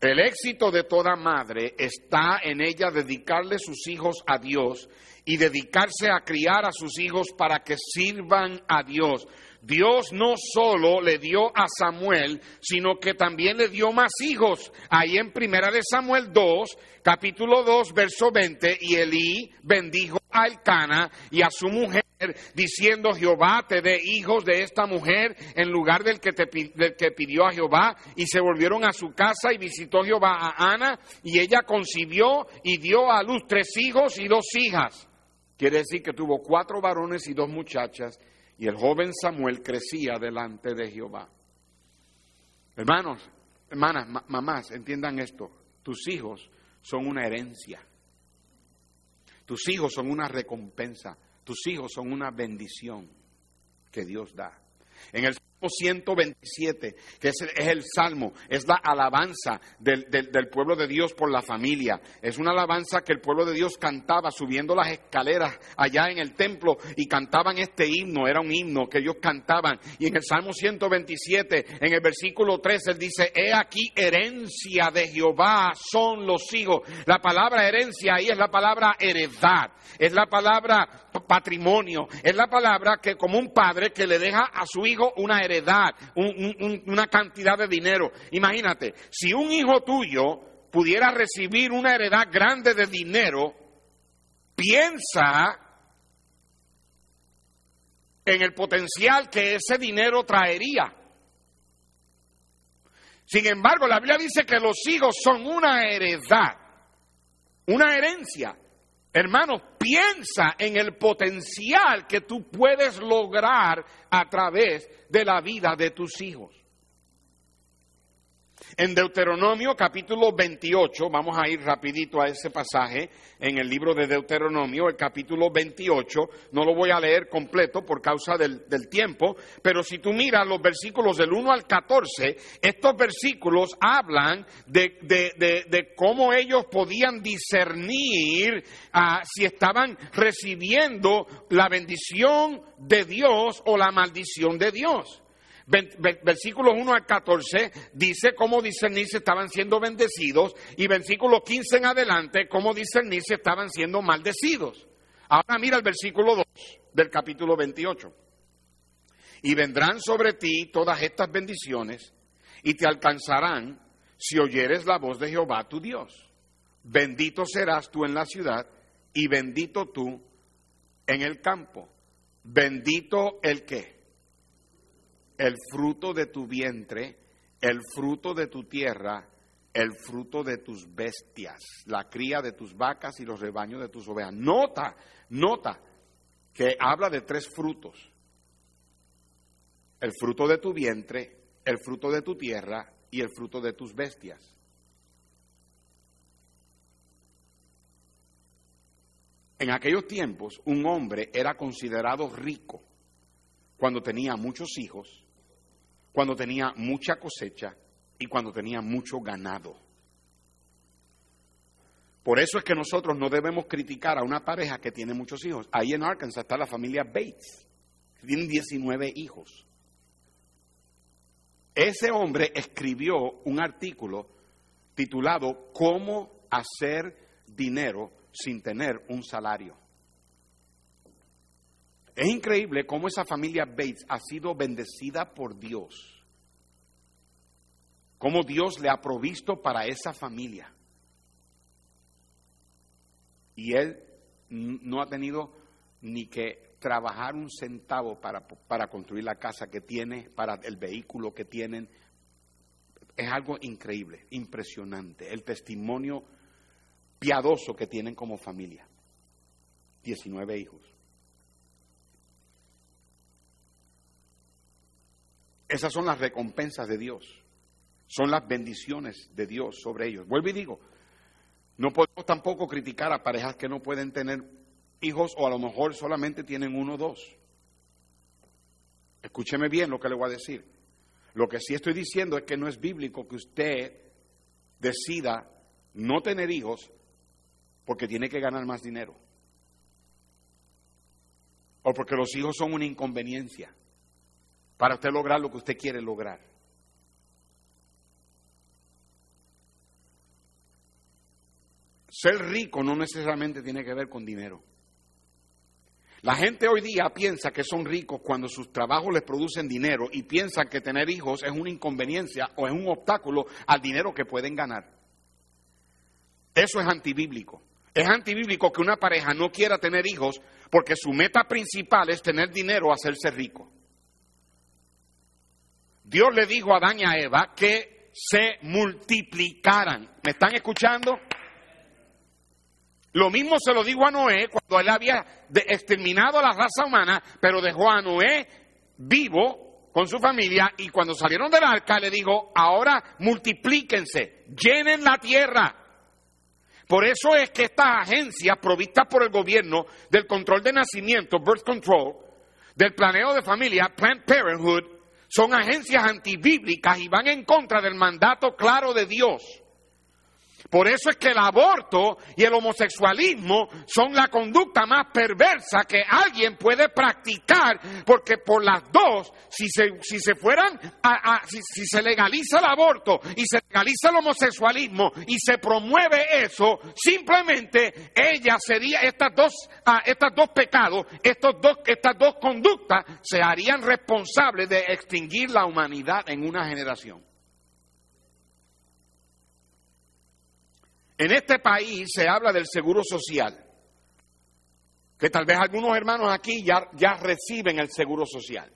El éxito de toda madre está en ella dedicarle sus hijos a Dios y dedicarse a criar a sus hijos para que sirvan a Dios. Dios no solo le dio a Samuel, sino que también le dio más hijos. Ahí en Primera de Samuel 2, capítulo 2, verso 20, y Elí bendijo a Elcana y a su mujer, diciendo, Jehová te dé hijos de esta mujer en lugar del que, te, del que pidió a Jehová. Y se volvieron a su casa y visitó Jehová a Ana, y ella concibió y dio a luz tres hijos y dos hijas. Quiere decir que tuvo cuatro varones y dos muchachas y el joven Samuel crecía delante de Jehová. Hermanos, hermanas, mamás, entiendan esto. Tus hijos son una herencia. Tus hijos son una recompensa. Tus hijos son una bendición que Dios da. En el 127, que es, el salmo, es la alabanza del, pueblo de Dios por la familia. Es una alabanza que el pueblo de Dios cantaba subiendo las escaleras allá en el templo y cantaban este himno, era un himno que ellos cantaban. Y en el Salmo 127, en el versículo 13, él dice, he aquí herencia de Jehová son los hijos. La palabra herencia ahí es la palabra heredad, es la palabra patrimonio, es la palabra que como un padre que le deja a su hijo una una cantidad de dinero. Imagínate, si un hijo tuyo pudiera recibir una heredad grande de dinero, piensa en el potencial que ese dinero traería. Sin embargo, la Biblia dice que los hijos son una heredad, una herencia. Hermano, piensa en el potencial que tú puedes lograr a través de la vida de tus hijos. En Deuteronomio capítulo 28, vamos a ir rapidito a ese pasaje, en el libro de Deuteronomio, el capítulo 28, no lo voy a leer completo por causa del, tiempo, pero si tú miras los versículos del 1 al 14, estos versículos hablan de, cómo ellos podían discernir ah, si estaban recibiendo la bendición de Dios o la maldición de Dios. Versículos 1 al 14 dice cómo discernir si estaban siendo bendecidos y versículo 15 en adelante cómo discernir si estaban siendo maldecidos. Ahora mira el versículo 2 del capítulo 28. Y vendrán sobre ti todas estas bendiciones y te alcanzarán si oyeres la voz de Jehová tu Dios. Bendito serás tú en la ciudad y bendito tú en el campo. Bendito el que el fruto de tu vientre, el fruto de tu tierra, el fruto de tus bestias, la cría de tus vacas y los rebaños de tus ovejas. Nota, nota que habla de tres frutos. El fruto de tu vientre, el fruto de tu tierra y el fruto de tus bestias. En aquellos tiempos, un hombre era considerado rico cuando tenía muchos hijos, cuando tenía mucha cosecha y cuando tenía mucho ganado. Por eso es que nosotros no debemos criticar a una pareja que tiene muchos hijos. Ahí en Arkansas está la familia Bates. Tienen 19 hijos. Ese hombre escribió un artículo titulado Cómo hacer dinero sin tener un salario. Es increíble cómo esa familia Bates ha sido bendecida por Dios. Cómo Dios le ha provisto para esa familia. Y él no ha tenido ni que trabajar un centavo para, para construir la casa que tiene, para el vehículo que tienen. Es algo increíble, impresionante, el testimonio piadoso que tienen como familia. 19 hijos. Esas son las recompensas de Dios, son las bendiciones de Dios sobre ellos. Vuelvo y digo, no podemos tampoco criticar a parejas que no pueden tener hijos o a lo mejor solamente tienen uno o dos. Escúcheme bien lo que le voy a decir. Lo que sí estoy diciendo es que no es bíblico que usted decida no tener hijos porque tiene que ganar más dinero. O porque los hijos son una inconveniencia para usted lograr lo que usted quiere lograr. Ser rico no necesariamente tiene que ver con dinero. La gente hoy día piensa que son ricos cuando sus trabajos les producen dinero y piensan que tener hijos es una inconveniencia o es un obstáculo al dinero que pueden ganar. Eso es antibíblico. Es antibíblico que una pareja no quiera tener hijos porque su meta principal es tener dinero o hacerse rico. Dios le dijo a Adán y a Eva que se multiplicaran. ¿Me están escuchando? Lo mismo se lo dijo a Noé cuando él había exterminado a la raza humana, pero dejó a Noé vivo con su familia y cuando salieron del arca le dijo, ahora multiplíquense, llenen la tierra. Por eso es que estas agencias provistas por el gobierno del control de nacimiento, birth control, del planeo de familia, Planned Parenthood, son agencias antibíblicas y van en contra del mandato claro de Dios por eso es que el aborto y el homosexualismo son la conducta más perversa que alguien puede practicar, porque por las dos, si se, si se fueran, a, si, se legaliza el aborto y se legaliza el homosexualismo y se promueve eso, simplemente ella sería, estas dos, estos dos pecados, estos dos, estas dos conductas se harían responsables de extinguir la humanidad en una generación. En este país se habla del seguro social, que tal vez algunos hermanos aquí ya, reciben el seguro social,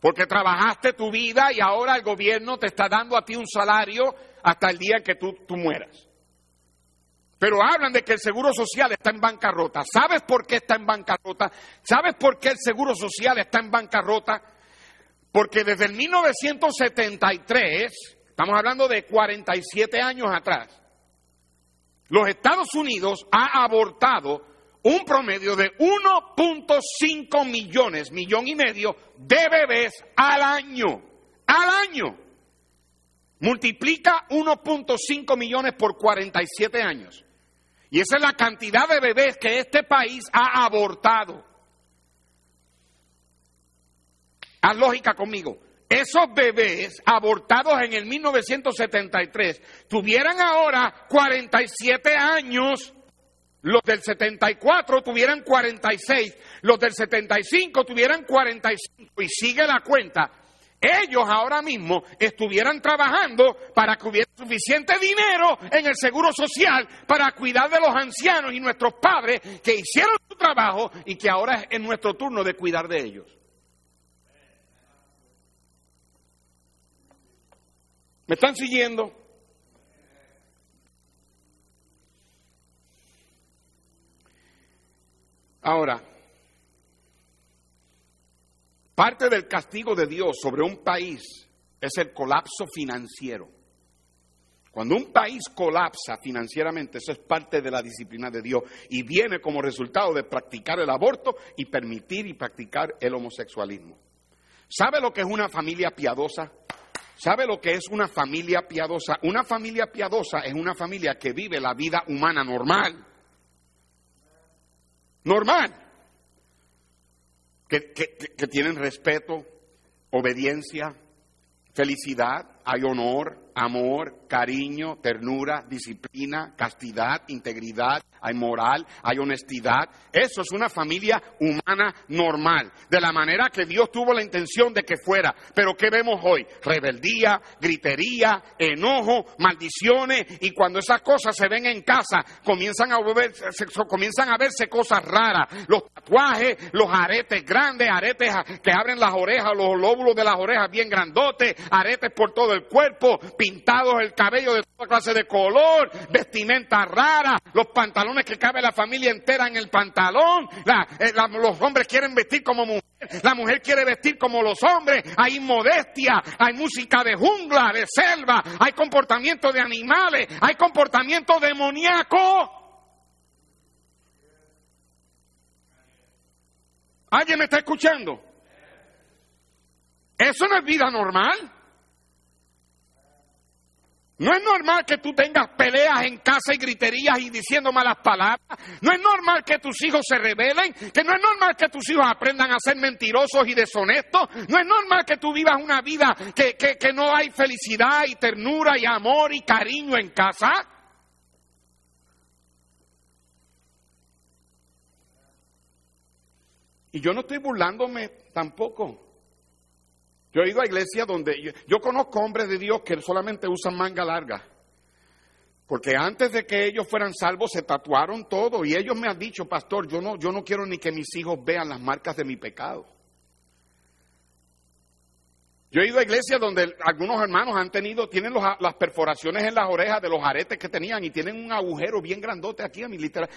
porque trabajaste tu vida y ahora el gobierno te está dando a ti un salario hasta el día en que tú, tú mueras. Pero hablan de que el seguro social está en bancarrota. ¿Sabes por qué está en bancarrota? ¿Sabes por qué el seguro social está en bancarrota? Porque desde el 1973, estamos hablando de 47 años atrás, los Estados Unidos ha abortado un promedio de 1.5 millones, millón y medio de bebés al año. Al año. Multiplica 1.5 millones por 47 años. Y esa es la cantidad de bebés que este país ha abortado. Haz lógica conmigo esos bebés abortados en el 1973 tuvieran ahora 47 años, los del 74 tuvieran 46, los del 75 tuvieran 45 y sigue la cuenta. Ellos ahora mismo estuvieran trabajando para que hubiera suficiente dinero en el seguro social para cuidar de los ancianos y nuestros padres que hicieron su trabajo y que ahora es nuestro turno de cuidar de ellos. ¿Me están siguiendo? Ahora, parte del castigo de Dios sobre un país es el colapso financiero. Cuando un país colapsa financieramente, eso es parte de la disciplina de Dios y viene como resultado de practicar el aborto y permitir y practicar el homosexualismo. ¿Sabe lo que es una familia piadosa? ¿Sabe lo que es una familia piadosa? Una familia piadosa es una familia que vive la vida humana normal. Normal. Que, que tienen respeto, obediencia, felicidad, hay honor, amor, cariño, ternura, disciplina, castidad, integridad, hay moral, hay honestidad. Eso es una familia humana normal, de la manera que Dios tuvo la intención de que fuera. Pero ¿qué vemos hoy? Rebeldía, gritería, enojo, maldiciones, y cuando esas cosas se ven en casa, comienzan a, verse, cosas raras. Los tatuajes, los aretes grandes, aretes que abren las orejas, los lóbulos de las orejas bien grandotes, aretes por todo el cuerpo, pintados el cabello de toda clase de color, vestimenta rara, los pantalones que cabe la familia entera en el pantalón, eh, los hombres quieren vestir como mujer, la mujer quiere vestir como los hombres, hay inmodestia, hay música de jungla, de selva, hay comportamiento de animales, hay comportamiento demoníaco. ¿Alguien me está escuchando? Eso no es vida normal. No es normal que tú tengas peleas en casa y griterías y diciendo malas palabras. No es normal que tus hijos se rebelen. Que no es normal que tus hijos aprendan a ser mentirosos y deshonestos. No es normal que tú vivas una vida que, que no hay felicidad y ternura y amor y cariño en casa. Y yo no estoy burlándome tampoco. Yo he ido a iglesias donde yo, conozco hombres de Dios que solamente usan manga larga. Porque antes de que ellos fueran salvos se tatuaron todo y ellos me han dicho, pastor, yo no, yo no quiero ni que mis hijos vean las marcas de mi pecado. Yo he ido a iglesias donde algunos hermanos han tenido, tienen las perforaciones en las orejas de los aretes que tenían y tienen un agujero bien grandote aquí a mi literal.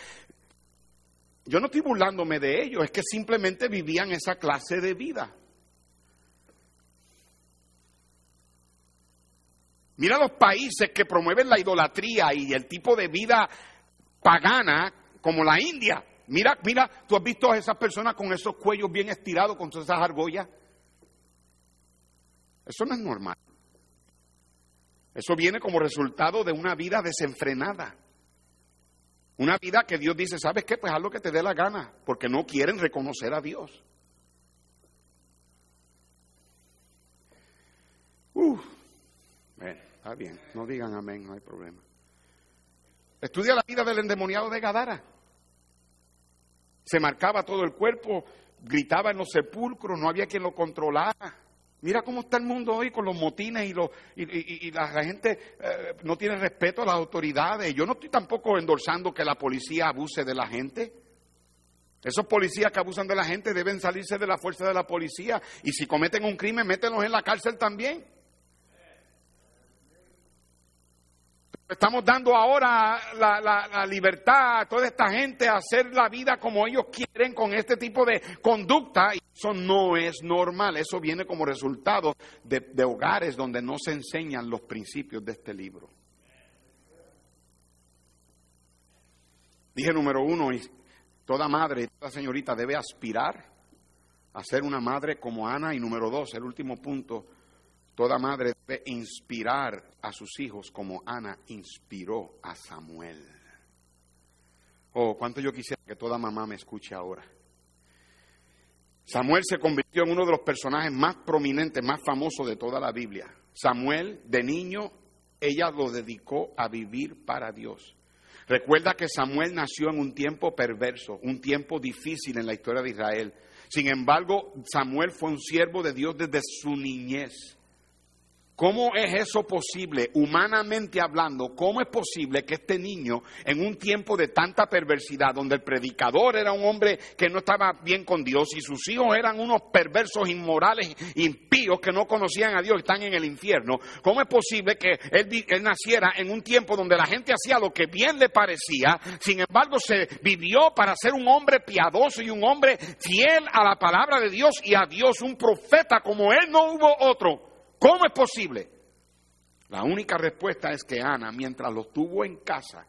Yo no estoy burlándome de ellos, es que simplemente vivían esa clase de vida. Mira los países que promueven la idolatría y el tipo de vida pagana como la India. Mira, mira, tú has visto a esas personas con esos cuellos bien estirados, con todas esas argollas. Eso no es normal. Eso viene como resultado de una vida desenfrenada. Una vida que Dios dice, ¿sabes qué? Pues haz lo que te dé la gana, porque no quieren reconocer a Dios. Uf. Está bien, no digan amén, no hay problema. Estudia la vida del endemoniado de Gadara. Se marcaba todo el cuerpo, gritaba en los sepulcros, no había quien lo controlara. Mira cómo está el mundo hoy con los motines y, los, y, la gente eh, no tiene respeto a las autoridades. Yo no estoy tampoco endorsando que la policía abuse de la gente. Esos policías que abusan de la gente deben salirse de la fuerza de la policía y si cometen un crimen, métenlos en la cárcel también. Estamos dando ahora la, libertad a toda esta gente a hacer la vida como ellos quieren con este tipo de conducta. Y eso no es normal. Eso viene como resultado de, de hogares donde no se enseñan los principios de este libro. Dije número uno, toda madre y toda señorita debe aspirar a ser una madre como Ana. Y número dos, el último punto, Toda madre debe inspirar a sus hijos como Ana inspiró a Samuel. Oh, cuánto yo quisiera que toda mamá me escuche ahora. Samuel se convirtió en uno de los personajes más prominentes, más famosos de toda la Biblia. Samuel, de niño, ella lo dedicó a vivir para Dios. Recuerda que Samuel nació en un tiempo perverso, un tiempo difícil en la historia de Israel. Sin embargo, Samuel fue un siervo de Dios desde su niñez. ¿Cómo es eso posible, humanamente hablando? ¿Cómo es posible que este niño, en un tiempo de tanta perversidad, donde el predicador era un hombre que no estaba bien con Dios y sus hijos eran unos perversos, inmorales, impíos que no conocían a Dios y están en el infierno, ¿cómo es posible que él, él naciera en un tiempo donde la gente hacía lo que bien le parecía, sin embargo se vivió para ser un hombre piadoso y un hombre fiel a la palabra de Dios y a Dios, un profeta como él no hubo otro? ¿Cómo es posible? La única respuesta es que Ana, mientras lo tuvo en casa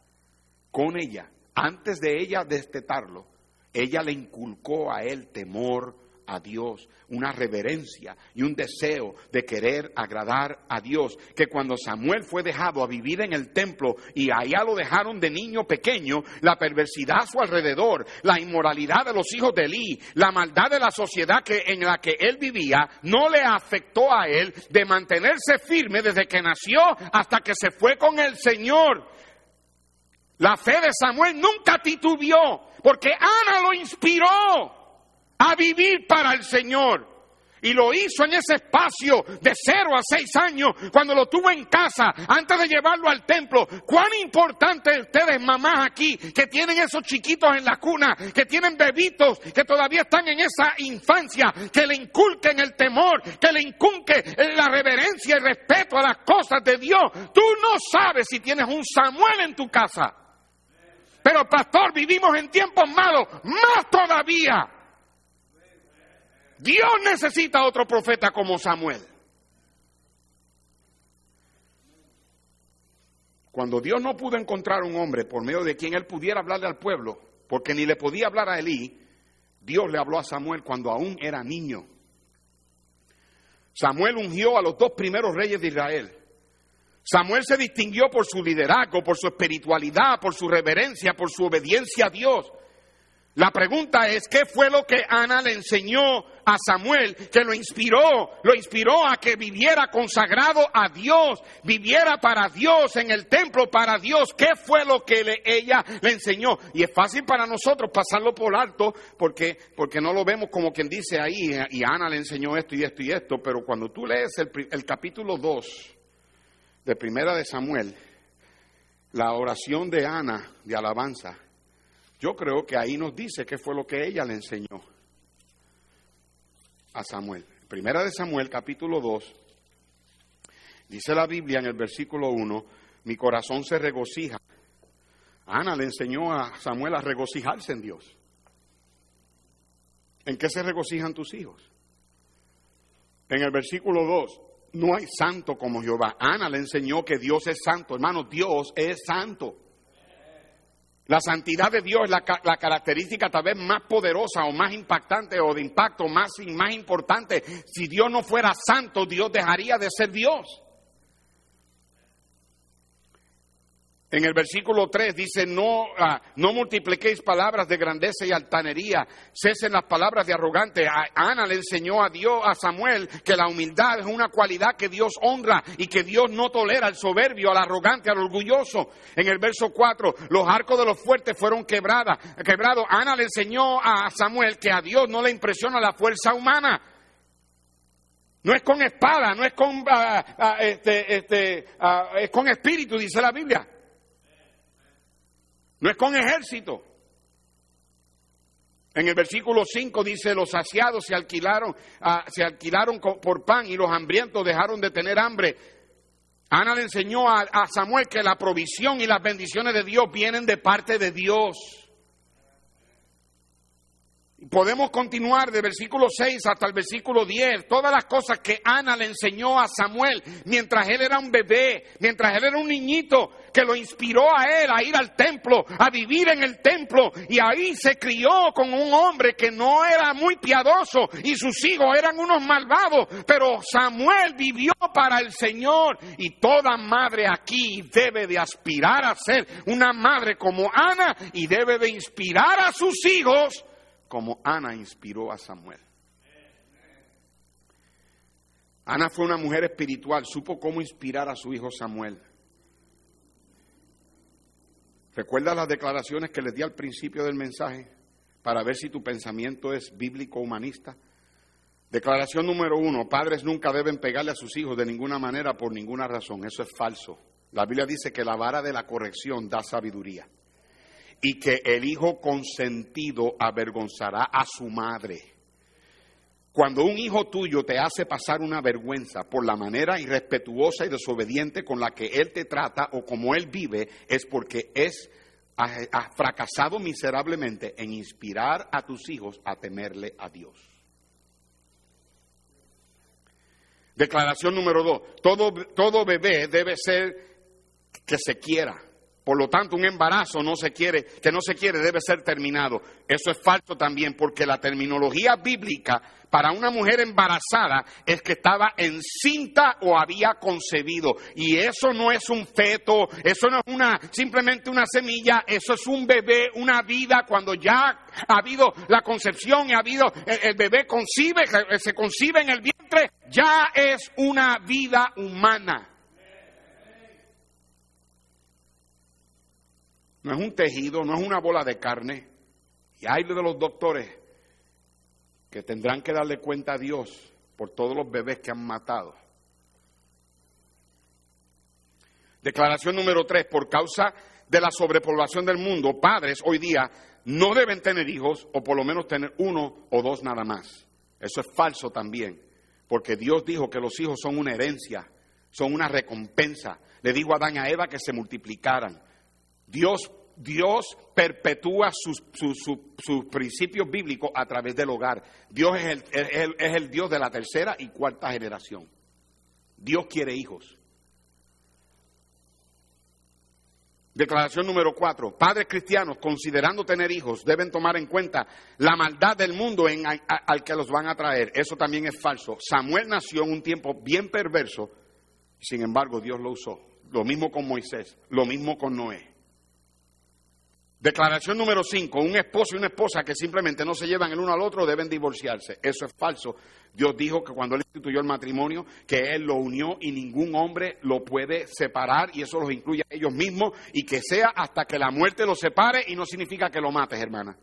con ella, antes de ella destetarlo, ella le inculcó a él temor a Dios, una reverencia y un deseo de querer agradar a Dios, que cuando Samuel fue dejado a vivir en el templo y allá lo dejaron de niño pequeño, la perversidad a su alrededor, la inmoralidad de los hijos de Elí, la maldad de la sociedad que, en la que él vivía, no le afectó a él de mantenerse firme desde que nació hasta que se fue con el Señor. La fe de Samuel nunca titubeó, porque Ana lo inspiró a vivir para el Señor. Y lo hizo en ese espacio de cero a seis años, cuando lo tuvo en casa, antes de llevarlo al templo. Cuán importante ustedes, mamás aquí, que tienen esos chiquitos en la cuna, que tienen bebitos, que todavía están en esa infancia, que le inculquen el temor, que le inculque la reverencia y respeto a las cosas de Dios. Tú no sabes si tienes un Samuel en tu casa. Pero pastor, vivimos en tiempos malos, más todavía. Dios necesita otro profeta como Samuel. Cuando Dios no pudo encontrar un hombre por medio de quien él pudiera hablarle al pueblo, porque ni le podía hablar a Elí, Dios le habló a Samuel cuando aún era niño. Samuel ungió a los dos primeros reyes de Israel. Samuel se distinguió por su liderazgo, por su espiritualidad, por su reverencia, por su obediencia a Dios. La pregunta es, ¿qué fue lo que Ana le enseñó a Samuel que lo inspiró? Lo inspiró a que viviera consagrado a Dios, viviera para Dios, en el templo para Dios. ¿Qué fue lo que ella le enseñó? Y es fácil para nosotros pasarlo por alto porque, porque no lo vemos como quien dice ahí, y Ana le enseñó esto y esto y esto, pero cuando tú lees el, el capítulo 2 de Primera de Samuel, la oración de Ana de alabanza, yo creo que ahí nos dice qué fue lo que ella le enseñó a Samuel. Primera de Samuel, capítulo 2, dice la Biblia en el versículo 1, mi corazón se regocija. Ana le enseñó a Samuel a regocijarse en Dios. ¿En qué se regocijan tus hijos? En el versículo 2, no hay santo como Jehová. Ana le enseñó que Dios es santo. Hermano, Dios es santo. La santidad de Dios es la, característica tal vez más poderosa o más impactante o de impacto más, más importante. Si Dios no fuera santo, Dios dejaría de ser Dios. En el versículo 3 dice, no, ah, no multipliquéis palabras de grandeza y altanería, cesen las palabras de arrogante. Ana le enseñó a Dios, a Samuel, que la humildad es una cualidad que Dios honra y que Dios no tolera al soberbio, al arrogante, al orgulloso. En el verso 4, los arcos de los fuertes fueron quebrados. Ana le enseñó a Samuel que a Dios no le impresiona la fuerza humana. No es con espada, no es con, ah, ah, este, este, es con espíritu, dice la Biblia. No es con ejército. En el versículo 5 dice, los saciados se alquilaron, ah, se alquilaron por pan y los hambrientos dejaron de tener hambre. Ana le enseñó a, a Samuel que la provisión y las bendiciones de Dios vienen de parte de Dios. Podemos continuar de versículo 6 hasta el versículo 10, todas las cosas que Ana le enseñó a Samuel mientras él era un bebé, mientras él era un niñito, que lo inspiró a él a ir al templo, a vivir en el templo, y ahí se crió con un hombre que no era muy piadoso y sus hijos eran unos malvados, pero Samuel vivió para el Señor y toda madre aquí debe de aspirar a ser una madre como Ana y debe de inspirar a sus hijos como Ana inspiró a Samuel. Ana fue una mujer espiritual, supo cómo inspirar a su hijo Samuel. ¿Recuerda las declaraciones que les di al principio del mensaje para ver si tu pensamiento es bíblico humanista? Declaración número uno, padres nunca deben pegarle a sus hijos de ninguna manera por ninguna razón. Eso es falso. La Biblia dice que la vara de la corrección da sabiduría y que el hijo consentido avergonzará a su madre. Cuando un hijo tuyo te hace pasar una vergüenza por la manera irrespetuosa y desobediente con la que él te trata o como él vive, es porque es ha, fracasado miserablemente en inspirar a tus hijos a temerle a Dios. Declaración número dos, todo, todo bebé debe ser que se quiera. Por lo tanto, un embarazo no se quiere, que no se quiere debe ser terminado. Eso es falso también porque la terminología bíblica para una mujer embarazada es que estaba encinta o había concebido. Y eso no es un feto, eso no es una simplemente una semilla, eso es un bebé, una vida cuando ya ha habido la concepción y ha habido el, el bebé concibe, se concibe en el vientre, ya es una vida humana. No es un tejido, no es una bola de carne. Y hay de los doctores que tendrán que darle cuenta a Dios por todos los bebés que han matado. Declaración número tres, por causa de la sobrepoblación del mundo, padres hoy día no deben tener hijos o por lo menos tener uno o dos nada más. Eso es falso también, porque Dios dijo que los hijos son una herencia, son una recompensa. Le dijo a Adán y a Eva que se multiplicaran. Dios, Dios perpetúa sus, sus, sus, principios bíblicos a través del hogar. Dios es el, es, el, Dios de la tercera y cuarta generación. Dios quiere hijos. Declaración número cuatro. Padres cristianos, considerando tener hijos, deben tomar en cuenta la maldad del mundo en, al que los van a traer. Eso también es falso. Samuel nació en un tiempo bien perverso, sin embargo Dios lo usó. Lo mismo con Moisés, lo mismo con Noé. Declaración número 5. Un esposo y una esposa que simplemente no se llevan el uno al otro deben divorciarse. Eso es falso. Dios dijo que cuando Él instituyó el matrimonio, que Él lo unió y ningún hombre lo puede separar y eso los incluye a ellos mismos y que sea hasta que la muerte los separe y no significa que lo mates, hermana.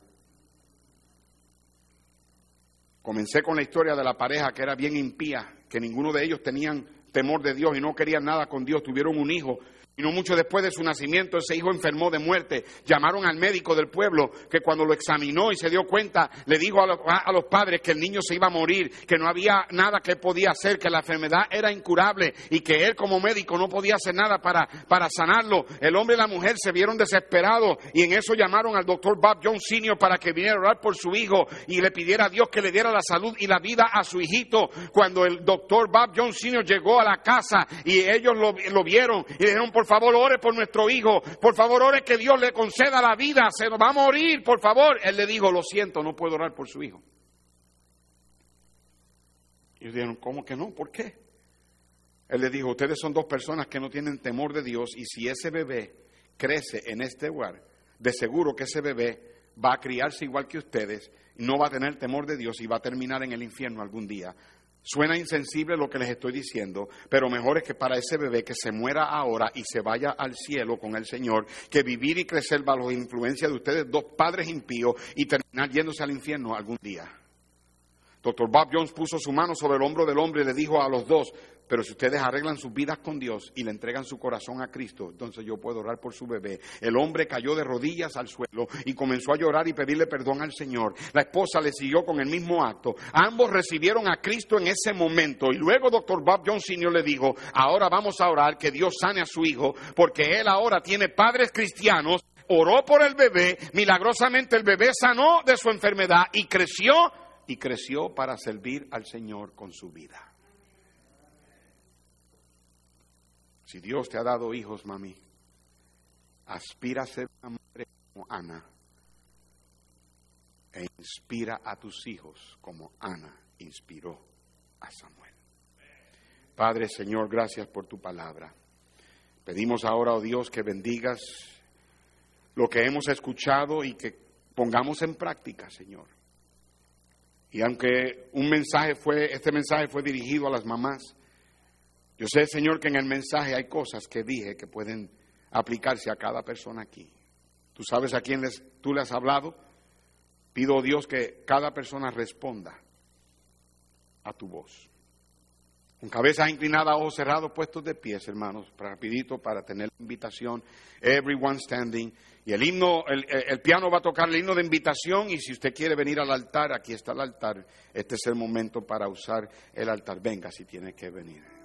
Comencé con la historia de la pareja que era bien impía, que ninguno de ellos tenían temor de Dios y no querían nada con Dios, tuvieron un hijo y no mucho después de su nacimiento, ese hijo enfermó de muerte. Llamaron al médico del pueblo que cuando lo examinó y se dio cuenta, le dijo a los, a los, padres que el niño se iba a morir, que no había nada que podía hacer, que la enfermedad era incurable y que él como médico no podía hacer nada para, para sanarlo. El hombre y la mujer se vieron desesperados y en eso llamaron al doctor Bob Jones Sr. para que viniera a orar por su hijo y le pidiera a Dios que le diera la salud y la vida a su hijito. Cuando el doctor Bob Jones Sr. llegó a la casa y ellos lo, lo vieron y dijeron, por favor, ore por nuestro hijo, por favor, ore que Dios le conceda la vida, se va a morir, por favor. Él le dijo, lo siento, no puedo orar por su hijo. Y dijeron, ¿cómo que no? ¿Por qué? Él le dijo, ustedes son dos personas que no tienen temor de Dios y si ese bebé crece en este lugar, de seguro que ese bebé va a criarse igual que ustedes, no va a tener temor de Dios y va a terminar en el infierno algún día. Suena insensible lo que les estoy diciendo, pero mejor es que para ese bebé que se muera ahora y se vaya al cielo con el Señor, que vivir y crecer bajo la influencia de ustedes dos padres impíos y terminar yéndose al infierno algún día. Doctor Bob Jones puso su mano sobre el hombro del hombre y le dijo a los dos, pero si ustedes arreglan sus vidas con Dios y le entregan su corazón a Cristo, entonces yo puedo orar por su bebé. El hombre cayó de rodillas al suelo y comenzó a llorar y pedirle perdón al Señor. La esposa le siguió con el mismo acto. Ambos recibieron a Cristo en ese momento. Y luego doctor Bob Jones Sr. le dijo, ahora vamos a orar que Dios sane a su hijo, porque él ahora tiene padres cristianos oró por el bebé, milagrosamente el bebé sanó de su enfermedad y creció y creció para servir al Señor con su vida. Si Dios te ha dado hijos, mami, aspira a ser una madre como Ana e inspira a tus hijos como Ana inspiró a Samuel. Padre, Señor, gracias por tu palabra. Pedimos ahora, oh Dios, que bendigas lo que hemos escuchado y que pongamos en práctica, Señor. Y aunque un mensaje fue, este mensaje fue dirigido a las mamás, yo sé, Señor, que en el mensaje hay cosas que dije que pueden aplicarse a cada persona aquí. Tú sabes a quién les, tú le has hablado. Pido, Dios, que cada persona responda a tu voz. Con cabeza inclinada, ojos cerrados, puestos de pies, hermanos, rapidito para tener la invitación. Everyone standing. Y el himno, el, piano va a tocar el himno de invitación y si usted quiere venir al altar, aquí está el altar. Este es el momento para usar el altar. Venga si tiene que venir.